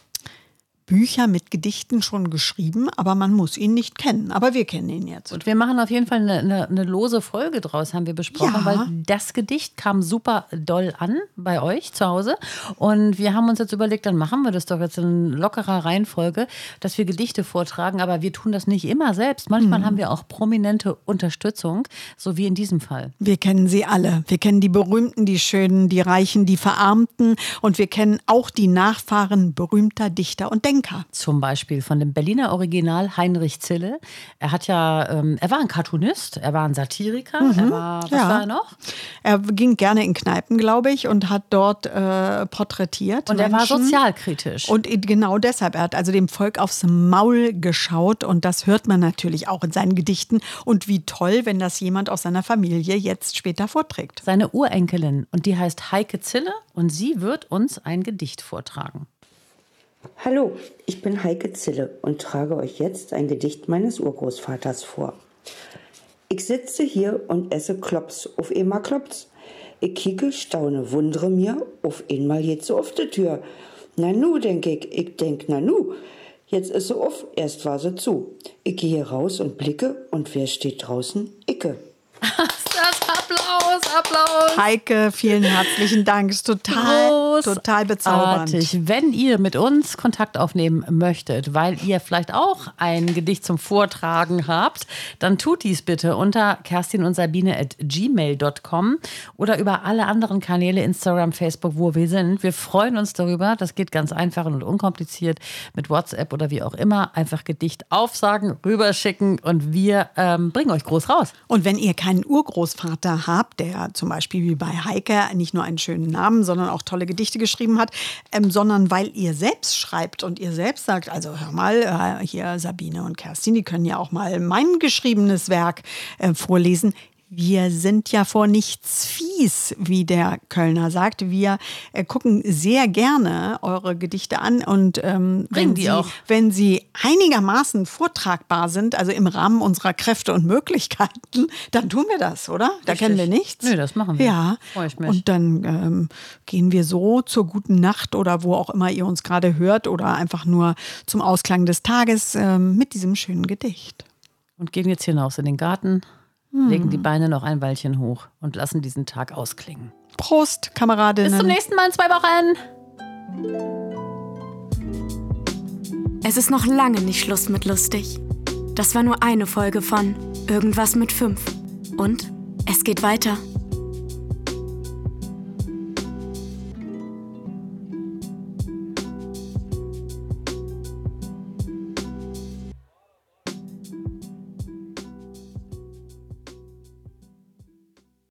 Bücher mit Gedichten schon geschrieben, aber man muss ihn nicht kennen. Aber wir kennen ihn jetzt. Und wir machen auf jeden Fall eine, eine, eine lose Folge draus, haben wir besprochen, Ja. weil das Gedicht kam super doll an bei euch zu Hause. Und wir haben uns jetzt überlegt, dann machen wir das doch jetzt in lockerer Reihenfolge, dass wir Gedichte vortragen. Aber wir tun das nicht immer selbst. Manchmal Mhm. haben wir auch prominente Unterstützung, so wie in diesem Fall. Wir kennen sie alle. Wir kennen die Berühmten, die Schönen, die Reichen, die Verarmten. Und wir kennen auch die Nachfahren berühmter Dichter und Denker. Zum Beispiel von dem Berliner Original Heinrich Zille. Er hat ja, ähm, er war ein Cartoonist, er war ein Satiriker, er war, was Mhm. ja. war er noch? Er ging gerne in Kneipen, glaube ich, und hat dort äh, porträtiert. Und er war Menschen. sozialkritisch. Und genau deshalb, er hat also dem Volk aufs Maul geschaut und das hört man natürlich auch in seinen Gedichten. Und wie toll, wenn das jemand aus seiner Familie jetzt später vorträgt. seine Urenkelin und die heißt Heike Zille und sie wird uns ein Gedicht vortragen. Hallo, ich bin Heike Zille und trage euch jetzt ein Gedicht meines Urgroßvaters vor. Ich sitze hier und esse Klops, auf einmal klopft's. Ich kicke, staune, wundere mir, auf einmal geht so auf die Tür. Na nu, denk ich, ich denk, na nu. Jetzt ist sie auf, erst war sie zu. Ich gehe raus und blicke und wer steht draußen? Icke. Das Applaus, Applaus. Heike, vielen herzlichen Dank. Ist total, total bezaubernd. Großartig. Wenn ihr mit uns Kontakt aufnehmen möchtet, weil ihr vielleicht auch ein Gedicht zum Vortragen habt, dann tut dies bitte unter kerstin und Sabine at gmail.com oder über alle anderen Kanäle, Instagram, Facebook, wo wir sind. Wir freuen uns darüber. Das geht ganz einfach und unkompliziert mit WhatsApp oder wie auch immer. Einfach Gedicht aufsagen, rüberschicken und wir ähm, bringen euch groß raus. Und wenn ihr keinen Urgroßvater habt, der zum Beispiel wie bei Heike nicht nur einen schönen Namen, sondern auch tolle Gedichte geschrieben hat, ähm, sondern weil ihr selbst schreibt und ihr selbst sagt, also hör mal, äh, hier Sabine und Kerstin, die können ja auch mal mein geschriebenes Werk äh, vorlesen. Wir sind ja vor nichts fies, wie der Kölner sagt. Wir äh, gucken sehr gerne eure Gedichte an und ähm, wenn, die sie, auch. wenn sie einigermaßen vortragbar sind, also im Rahmen unserer Kräfte und Möglichkeiten, dann tun wir das, oder? Da kennen wir nichts. Nö, das machen wir. Ja. Freu ich mich. Und dann ähm, gehen wir so zur guten Nacht oder wo auch immer ihr uns gerade hört oder einfach nur zum Ausklang des Tages ähm, mit diesem schönen Gedicht. Und gehen jetzt hinaus in den Garten, legen die Beine noch ein Weilchen hoch und lassen diesen Tag ausklingen. Prost, Kameradinnen. Bis zum nächsten Mal in zwei Wochen. Es ist noch lange nicht Schluss mit lustig. Das war nur eine Folge von Irgendwas mit fünf. Und es geht weiter.